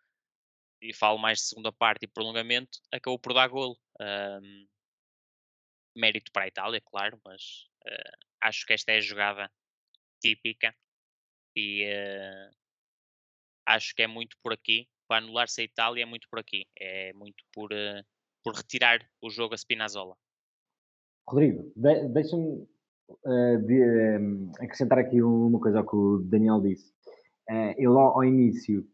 e falo mais de segunda parte e prolongamento, acabou por dar golo mérito para a Itália, claro, mas uh, acho que esta é a jogada típica e uh, acho que é muito por aqui. Para anular-se a Itália é muito por aqui, é muito por, uh, por retirar o jogo a Spinazzola. Rodrigo, de deixa-me de, acrescentar aqui uma coisa ao que o Daniel disse. ele ao, ao início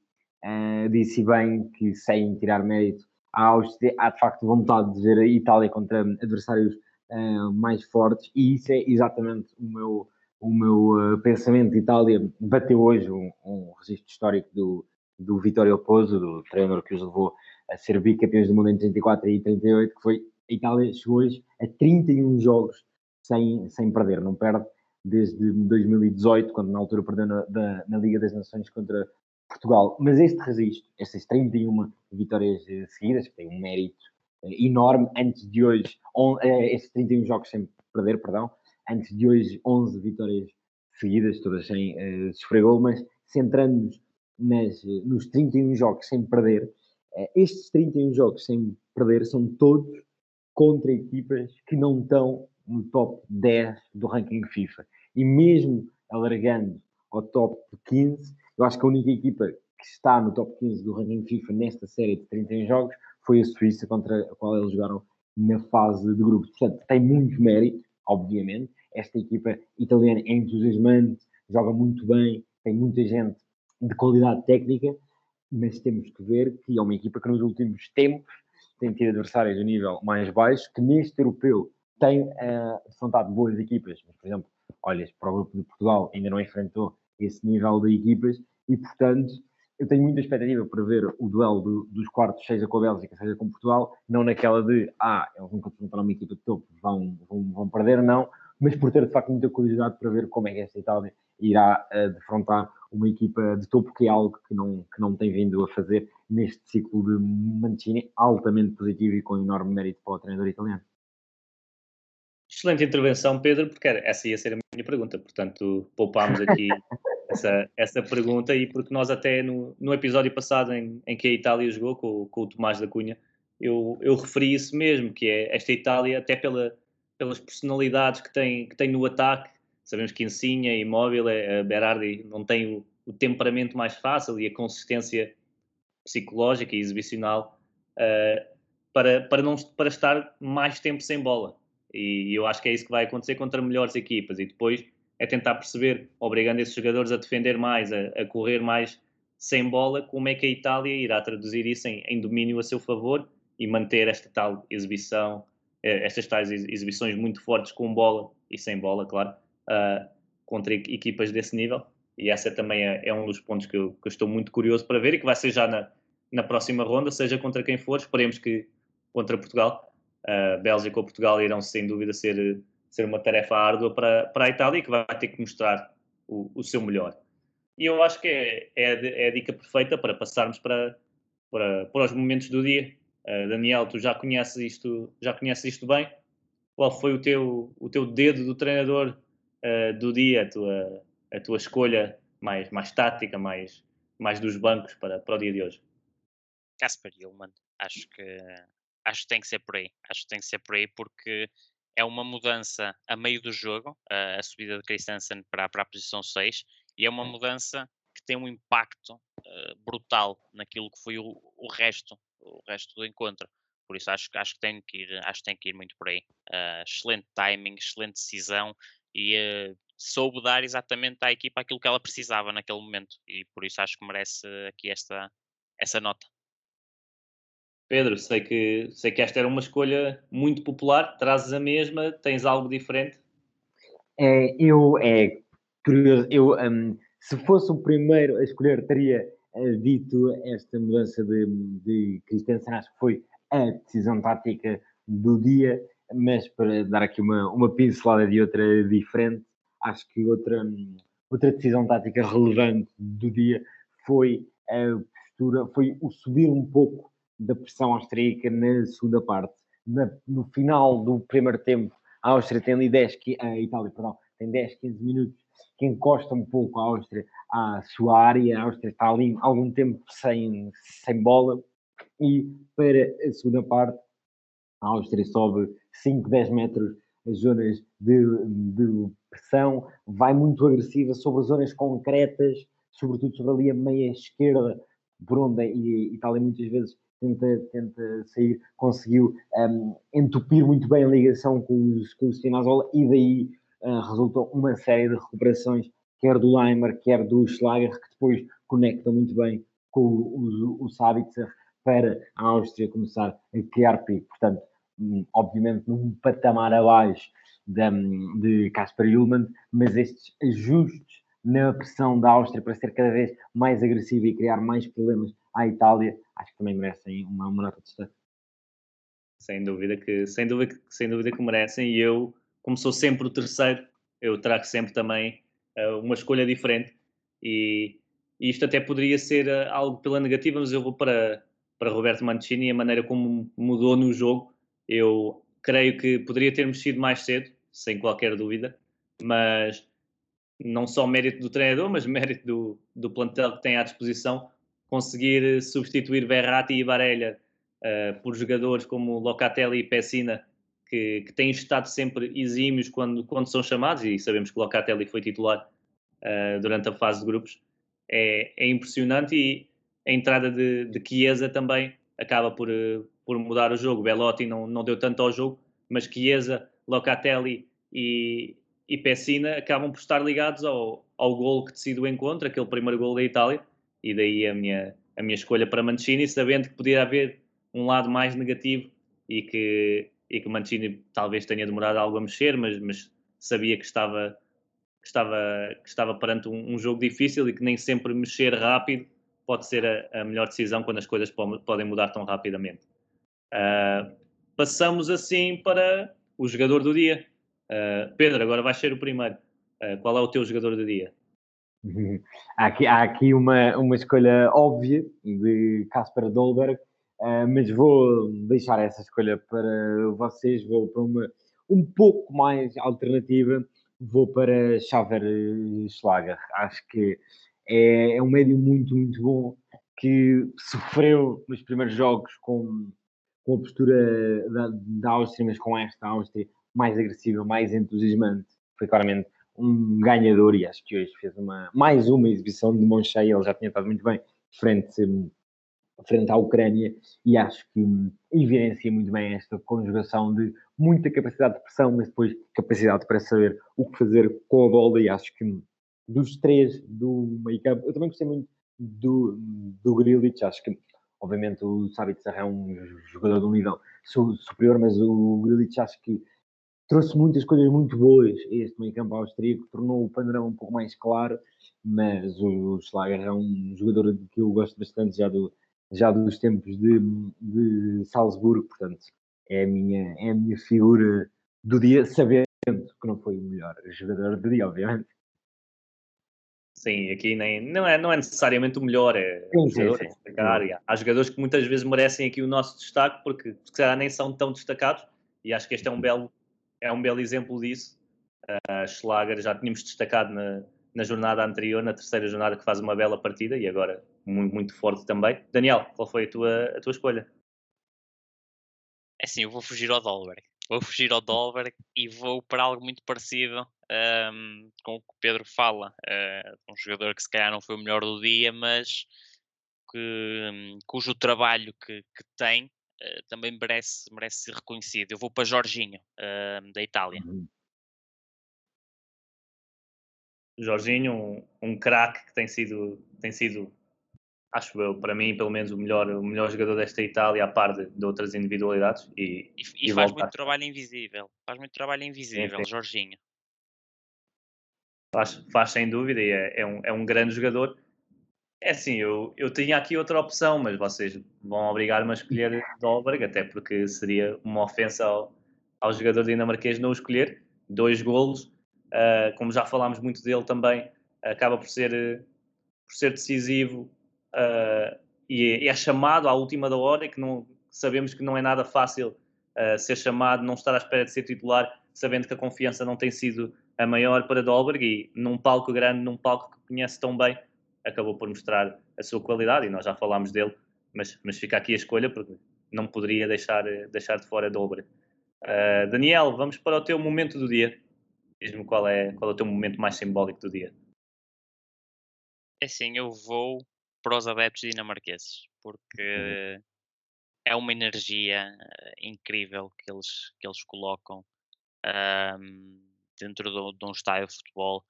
disse bem que sem tirar mérito a Áustria há de facto vontade de ver a Itália contra adversários uh, mais fortes, e isso é exatamente o meu, o meu uh, pensamento. Itália bateu hoje um, um registro histórico do, do Vittorio Pozzo, do treinador que os levou a ser bicampeões do mundo em 34 e 38, que foi a Itália chegou hoje a 31 jogos sem, sem perder, não perde desde 2018, quando na altura perdeu na, da, na Liga das Nações contra Portugal. Mas este registro, estas 31 vitórias eh, seguidas, que tem um mérito enorme antes de hoje, on, eh, esses 31 jogos sem perder, perdão, antes de hoje 11 vitórias seguidas, todas sem uh, sofrer gol, mas centrando-nos nos 31 jogos sem perder, uh, estes 31 jogos sem perder são todos contra equipas que não estão no top 10 do ranking FIFA. E mesmo alargando ao top 15, eu acho que a única equipa que está no top 15 do ranking FIFA nesta série de 31 jogos foi a Suíça contra a qual eles jogaram na fase de grupos. Portanto, tem muito mérito, obviamente. Esta equipa italiana é entusiasmante, joga muito bem, tem muita gente de qualidade técnica, mas temos que ver que é uma equipa que nos últimos tempos tem tido adversários de nível mais baixo, que neste europeu tem uh, defrontado boas equipas, mas, por exemplo, olhas para o grupo de Portugal, ainda não enfrentou esse nível de equipas e, portanto, eu tenho muita expectativa para ver o duelo do, dos quartos, seja com a Bélgica, seja com Portugal, não naquela de, ah, eles nunca enfrentaram uma equipa de topo, vão, vão, vão perder, não, mas por ter de facto muita curiosidade para ver como é que esta Itália irá uh, defrontar uma equipa de topo, que é algo que não, que não tem vindo a fazer neste ciclo de Mancini, altamente positivo e com enorme mérito para o treinador italiano. Excelente intervenção, Pedro, porque essa ia ser a minha pergunta, portanto poupámos aqui (laughs) essa, essa pergunta e porque nós até no, no episódio passado em, em que a Itália jogou com, com o Tomás da Cunha, eu, eu referi isso mesmo, que é esta Itália, até pela, pelas personalidades que tem, que tem no ataque, sabemos que Insigne, Imóvel, a Berardi não tem o, o, temperamento mais fácil e a consistência psicológica e exibicional uh, para, para, não, para estar mais tempo sem bola. E eu acho que é isso que vai acontecer contra melhores equipas. E depois é tentar perceber, obrigando esses jogadores a defender mais, a, a correr mais sem bola, como é que a Itália irá traduzir isso em, em domínio a seu favor e manter esta tal exibição, eh, estas tais exibições muito fortes com bola e sem bola, claro, uh, contra equipas desse nível. E essa também é, é um dos pontos que eu, que eu, estou muito curioso para ver e que vai ser já na, na próxima ronda, seja contra quem for. Esperemos que contra Portugal. Uh, Bélgica ou Portugal irão sem dúvida ser, ser uma tarefa árdua para, para a Itália que vai ter que mostrar o, o seu melhor. E eu acho que é, é, é a dica perfeita para passarmos para, para, para os momentos do dia. Uh, Daniel, tu já conheces isto, já conheces isto bem? Qual foi o teu, o teu dedo do treinador uh, do dia, a tua, a tua escolha mais, mais tática, mais, mais dos bancos para, para o dia de hoje? Casper Hillman, acho que acho que tem que ser por aí. Acho que tem que ser por aí porque é uma mudança a meio do jogo, a, a subida de Christensen para, para a posição 6, e é uma mudança que tem um impacto uh, brutal naquilo que foi o, o, resto, o resto do encontro. Por isso acho, acho, que tem que ir, acho que tem que ir muito por aí. Uh, excelente timing, excelente decisão e uh, soube dar exatamente à equipa aquilo que ela precisava naquele momento. E por isso acho que merece aqui esta, essa nota. Pedro, sei que, sei que esta era uma escolha muito popular, trazes a mesma, tens algo diferente? É, eu, é curioso, eu, um, se fosse o primeiro a escolher, teria uh, dito esta mudança de, de Christensen, acho que foi a decisão tática do dia, mas para dar aqui uma, uma pincelada de outra diferente, acho que outra, outra decisão tática relevante do dia foi a postura, foi o subir um pouco da pressão austríaca na segunda parte. Na, no final do primeiro tempo, a Áustria tem ali 10, a Itália, perdão, tem 10, 15 minutos que encosta um pouco a Áustria à sua área. A Áustria está ali algum tempo sem, sem bola e para a segunda parte a Áustria sobe 5, 10 metros as zonas de, de pressão, vai muito agressiva sobre as zonas concretas, sobretudo sobre ali a meia esquerda, por onde a Itália muitas vezes tenta, tenta sair, conseguiu um, entupir muito bem a ligação com os, com os Spinazzola e daí uh, resultou uma série de recuperações, quer do Leimer, quer do Schlager, que depois conectam muito bem com o, o, o Sabitzer para a Áustria começar a criar pico. Portanto, um, obviamente num patamar abaixo de, de Kasper mas estes ajustes na pressão da Áustria para ser cada vez mais agressiva e criar mais problemas à Itália, acho que também merecem uma, uma nota de destaque. Sem dúvida que, sem dúvida, sem dúvida que merecem, e eu, como sou sempre o terceiro, eu trago sempre também uh, uma escolha diferente, e, e, isto até poderia ser uh, algo pela negativa, mas eu vou para, para Roberto Mancini e a maneira como mudou no jogo, eu creio que poderia ter mexido mais cedo, sem qualquer dúvida, mas não só mérito do treinador, mas mérito do, do plantel que tem à disposição, conseguir substituir Verratti e Varela uh, por jogadores como Locatelli e Pessina, que, que, têm estado sempre exímios quando, quando são chamados, e sabemos que Locatelli foi titular uh, durante a fase de grupos, é, é impressionante e a entrada de, de Chiesa também acaba por, por mudar o jogo. Belotti não, não deu tanto ao jogo, mas Chiesa, Locatelli e, e Pessina acabam por estar ligados ao, ao gol que decide o encontro, aquele primeiro gol da Itália, e daí a minha, a minha escolha para Mancini, sabendo que podia haver um lado mais negativo e que, e que Mancini talvez tenha demorado algo a mexer, mas, mas sabia que estava, que estava, que estava perante um, um jogo difícil e que nem sempre mexer rápido pode ser a, a melhor decisão quando as coisas podem mudar tão rapidamente. Uh, passamos assim para o jogador do dia. Uh, Pedro, agora vais ser o primeiro. Uh, qual é o teu jogador do dia? (laughs) Há aqui, há aqui uma, uma escolha óbvia de Casper Dolberg, uh, mas vou deixar essa escolha para vocês. Vou para uma um pouco mais alternativa. Vou para Xaver Schlager. Acho que é, é um médio muito, muito bom que sofreu nos primeiros jogos com, com a postura da, da Áustria, mas com esta Áustria mais agressiva, mais entusiasmante. Foi claramente um ganhador e acho que hoje fez uma, mais uma exibição de mão cheia. Ele já tinha estado muito bem frente, frente à Ucrânia e acho que evidencia muito bem esta conjugação de muita capacidade de pressão, mas depois capacidade para saber o que fazer com a bola e acho que dos três do meio campo, eu também gostei muito do, do Grilich, acho que obviamente o Sabitzer é um jogador de um nível superior, mas o Grilich acho que trouxe muitas coisas muito boas a este meio campo austríaco, tornou o panorama um pouco mais claro, mas o Schlager é um jogador que eu gosto bastante já, do, já dos tempos de, de Salzburgo, portanto é a, minha, é a minha figura do dia, sabendo que não foi o melhor jogador do dia, obviamente. Sim, aqui nem, não, é, não é necessariamente o melhor, é sim, jogador sim. Sim. Há jogadores que muitas vezes merecem aqui o nosso destaque porque se calhar nem são tão destacados e acho que este é um belo, é um belo exemplo disso. Uh, Schlager já tínhamos destacado na, na jornada anterior, na terceira jornada, que faz uma bela partida e agora muito, muito forte também. Daniel, qual foi a tua, a tua escolha? É assim, eu vou fugir ao Dolberg. Vou fugir ao Dolberg e vou para algo muito parecido um, com o que o Pedro fala. Uh, um jogador que se calhar não foi o melhor do dia, mas que, um, cujo trabalho que, que tem também merece, merece ser reconhecido. Eu vou para Jorginho, uh, da Itália. Uhum. Jorginho, um, um craque que tem sido, tem sido acho eu, para mim, pelo menos, o melhor, o melhor jogador desta Itália, a par de, de outras individualidades. E, e, e faz muito trabalho invisível. Faz muito trabalho invisível, sim, sim. Jorginho. Faz, faz sem dúvida e é, é, um, é um grande jogador. É assim, eu, eu tinha aqui outra opção, mas vocês vão obrigar-me a escolher Dolberg, até porque seria uma ofensa ao, ao jogador dinamarquês não o escolher. Dois golos, uh, como já falámos muito dele também, acaba por ser, por ser decisivo uh, e, é chamado à última da hora, que não, sabemos que não é nada fácil uh, ser chamado, não estar à espera de ser titular, sabendo que a confiança não tem sido a maior para Dolberg e num palco grande, num palco que conhece tão bem, acabou por mostrar a sua qualidade e nós já falámos dele, mas, mas fica aqui a escolha porque não poderia deixar, deixar de fora Dolberg. Uh, Daniel, vamos para o teu momento do dia. Diz-me qual é, qual é o teu momento mais simbólico do dia. É sim, eu vou para os adeptos dinamarqueses, porque uhum. é uma energia eh, incrível que eles, que eles colocam um, dentro de, de, um estádio de futebol,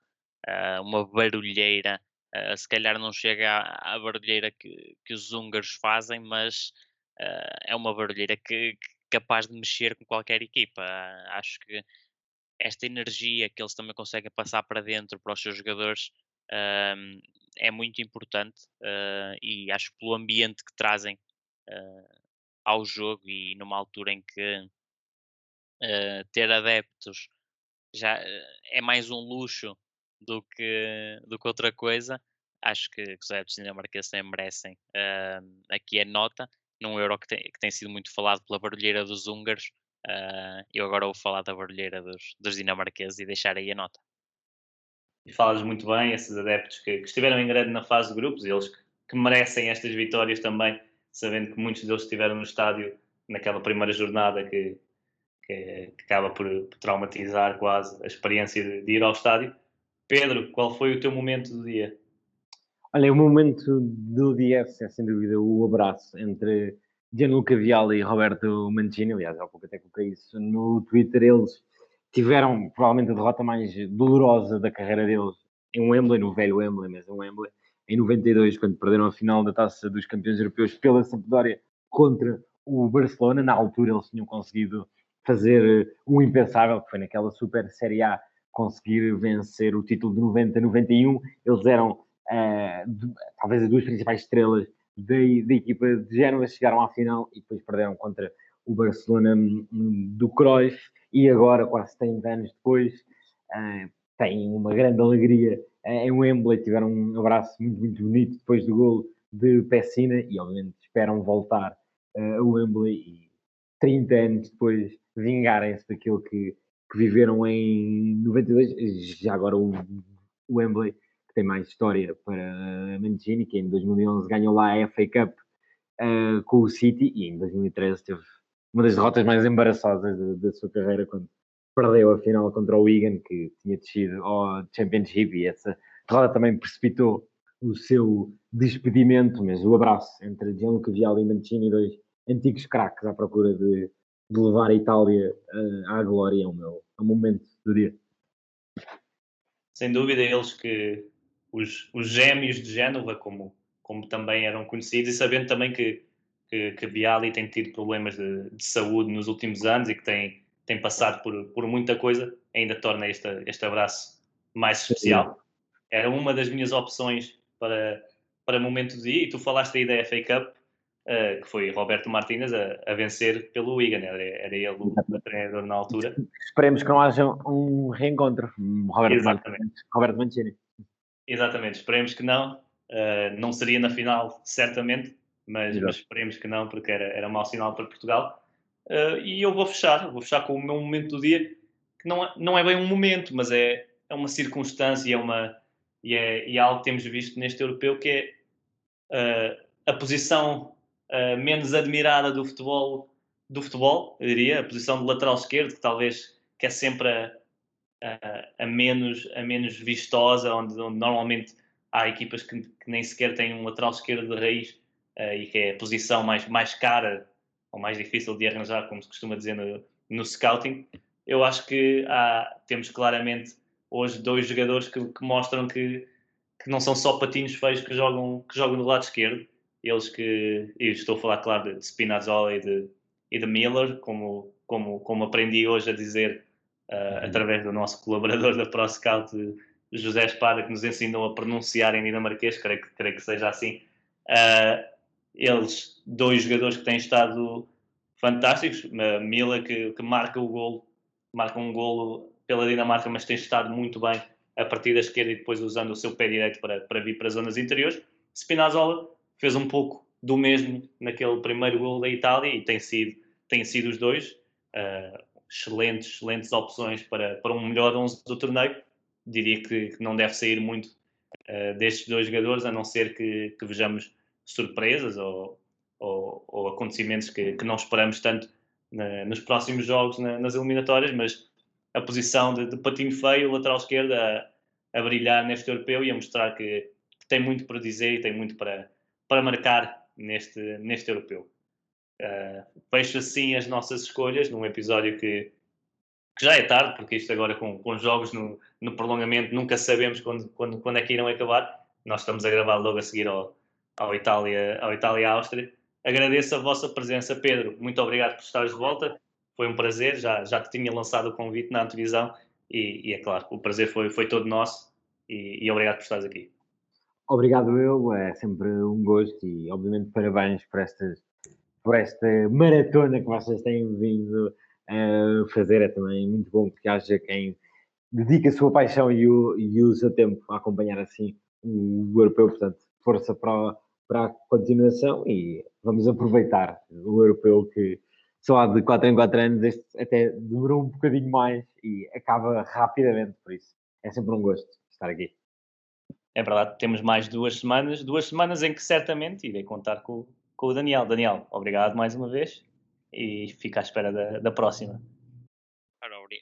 uh, uma barulheira. Uh, se calhar não chega à, à barulheira que, que, os húngaros fazem, mas uh, é uma barulheira que, que, capaz de mexer com qualquer equipa. acho que esta energia que eles também conseguem passar para dentro para os seus jogadores é muito importante uh, e acho que pelo ambiente que trazem uh, ao jogo e numa altura em que uh, ter adeptos já é mais um luxo do que, do que outra coisa, acho que, os adeptos dinamarqueses merecem aqui a nota num Euro que tem, que tem sido muito falado pela barulheira dos húngaros. eu agora vou falar da barulheira dos, dos dinamarqueses e deixar aí a nota e falas muito bem, esses adeptos que, que, estiveram em grande na fase de grupos, eles que, que, merecem estas vitórias também, sabendo que muitos deles estiveram no estádio naquela primeira jornada que, que, que acaba por, por, traumatizar quase a experiência de, de, ir ao estádio. Pedro, qual foi o teu momento do dia? Olha, o momento do dia é sem dúvida o abraço entre Gianluca Vialli e Roberto Mancini. Aliás, há pouco até coloquei isso no Twitter. Eles tiveram provavelmente a derrota mais dolorosa da carreira deles em Wembley, no velho Wembley, mas em Wembley, em 92, quando perderam a final da Taça dos Campeões Europeus pela Sampdoria contra o Barcelona. Na altura eles tinham conseguido fazer o impensável, que foi naquela Super Série A, conseguir vencer o título de 90-91. Eles eram uh, de, talvez as duas principais estrelas da, da equipa de Génova, chegaram à final e depois perderam contra o Barcelona hum, do Cruyff e agora, quase 30 anos depois, uh, tem uma grande alegria em Wembley, tiveram um abraço muito, muito bonito depois do gol de Pessina e obviamente esperam voltar uh, a Wembley e 30 anos depois vingarem-se daquilo que, que, viveram em 92, já agora o, Wembley que tem mais história para Mancini, que em 2011 ganhou lá a FA Cup uh, com o City e em 2013 teve uma das derrotas mais embaraçosas da, da sua carreira quando perdeu a final contra o Wigan, que tinha descido ao Championship e essa derrota também precipitou o seu despedimento, mas o abraço entre Gianluca Vialli e Mancini, dois antigos craques à procura de, de levar a Itália uh, à glória, é o meu é o momento do dia. Sem dúvida, eles que os, os gêmeos de Génova, como, como também eram conhecidos, e sabendo também que, que, que Viali tem tido problemas de, de, saúde nos últimos anos e que tem, tem passado por, por muita coisa, ainda torna este, este abraço mais especial. Era uma das minhas opções para, para momento do dia, e tu falaste aí da FA Cup, uh, que foi Roberto Martínez a, a, vencer pelo Wigan, era, era ele o, o treinador na altura. Esperemos que não haja um reencontro, Roberto, Exatamente. Roberto Mancini. Exatamente, esperemos que não. Uh, não seria na final, certamente, mas, mas, esperemos que não, porque era, era mau sinal para Portugal. Uh, e eu vou fechar, vou fechar com o meu momento do dia, que não é, não é bem um momento, mas é, é uma circunstância, é uma, e é, e é algo que temos visto neste europeu, que é a posição uh, menos admirada do futebol, do futebol, eu diria, a posição de lateral esquerdo, que talvez que é sempre a, a, a menos, a menos vistosa, onde, onde normalmente há equipas que, que, nem sequer têm um lateral esquerdo de raiz uh, e que é a posição mais, mais cara ou mais difícil de arranjar, como se costuma dizer no, no scouting. Eu acho que há, temos claramente hoje dois jogadores que, que mostram que, que, não são só patinhos feios que jogam, que jogam do lado esquerdo. Eles que, e estou a falar, claro, de Spinazzola e de, e de Miller, como, como, como aprendi hoje a dizer uh, através do nosso colaborador da ProScout, José Espada, que nos ensinou a pronunciar em dinamarquês, creio que, creio que seja assim. Uh, eles, dois jogadores que têm estado fantásticos, Mila que, que marca o golo, marca um golo pela Dinamarca, mas tem estado muito bem a partir da esquerda e depois usando o seu pé direito para, para vir para as zonas interiores. Spinazzola fez um pouco do mesmo naquele primeiro gol da Itália e tem sido, tem sido os dois. Uh, excelentes, excelentes opções para, para um melhor 11 do torneio. Diria que, não deve sair muito uh, destes dois jogadores, a não ser que, que vejamos surpresas ou, ou, ou acontecimentos que, que, não esperamos tanto na, nos próximos jogos, na, nas eliminatórias, mas a posição de, de patinho feio, lateral esquerdo, a, a, brilhar neste europeu e a mostrar que, que, tem muito para dizer e tem muito para, para marcar neste, neste europeu. Uh, fecho assim as nossas escolhas num episódio que, que já é tarde, porque isto agora com, com jogos no, no prolongamento nunca sabemos quando, quando, quando é que irão acabar. Nós estamos a gravar logo a seguir ao, ao Itália, ao Itália Áustria. Agradeço a vossa presença, Pedro. Muito obrigado por estares de volta. Foi um prazer. Já, já te tinha lançado o convite na antevisão e, e é claro, o prazer foi, foi todo nosso. E, e obrigado por estares aqui. Obrigado eu, é sempre um gosto e obviamente parabéns por estas por esta maratona que vocês têm vindo a fazer. É também muito bom que haja quem dedica a sua paixão e o, e o seu tempo a acompanhar assim o europeu. Portanto, força para, para a continuação e vamos aproveitar o europeu que só há de 4 em 4 anos, este até demorou um bocadinho mais e acaba rapidamente, por isso é sempre um gosto estar aqui. É verdade, temos mais duas semanas, duas semanas em que certamente irei contar com, com o Daniel. Daniel, obrigado mais uma vez e fico à espera da, da próxima.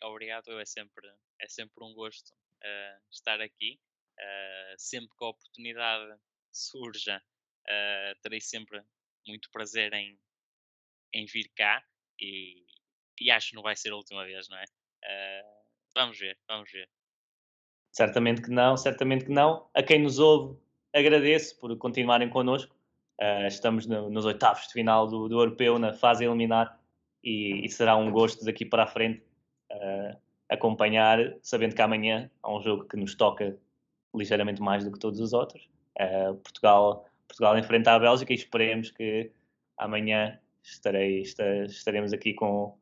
Obrigado, é sempre, é sempre um gosto uh, estar aqui. Uh, sempre que a oportunidade surja, uh, terei sempre muito prazer em, em vir cá e, e, acho que não vai ser a última vez, não é? vamos ver, vamos ver. Certamente que não, certamente que não. A quem nos ouve, agradeço por continuarem connosco. Uh, estamos no, nos oitavos de final do, do europeu, na fase eliminar, e, e, será um gosto daqui para a frente uh, acompanhar, sabendo que amanhã há um jogo que nos toca ligeiramente mais do que todos os outros. Uh, Portugal, Portugal enfrenta a Bélgica e esperemos que amanhã estarei, estaremos aqui com,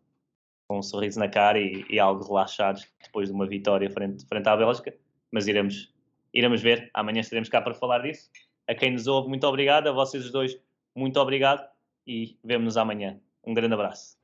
com um sorriso na cara e, e, algo relaxados depois de uma vitória frente, frente à Bélgica, mas iremos, iremos ver. Amanhã estaremos cá para falar disso. A quem nos ouve, muito obrigado. A vocês dois, muito obrigado e vemo-nos amanhã. Um grande abraço.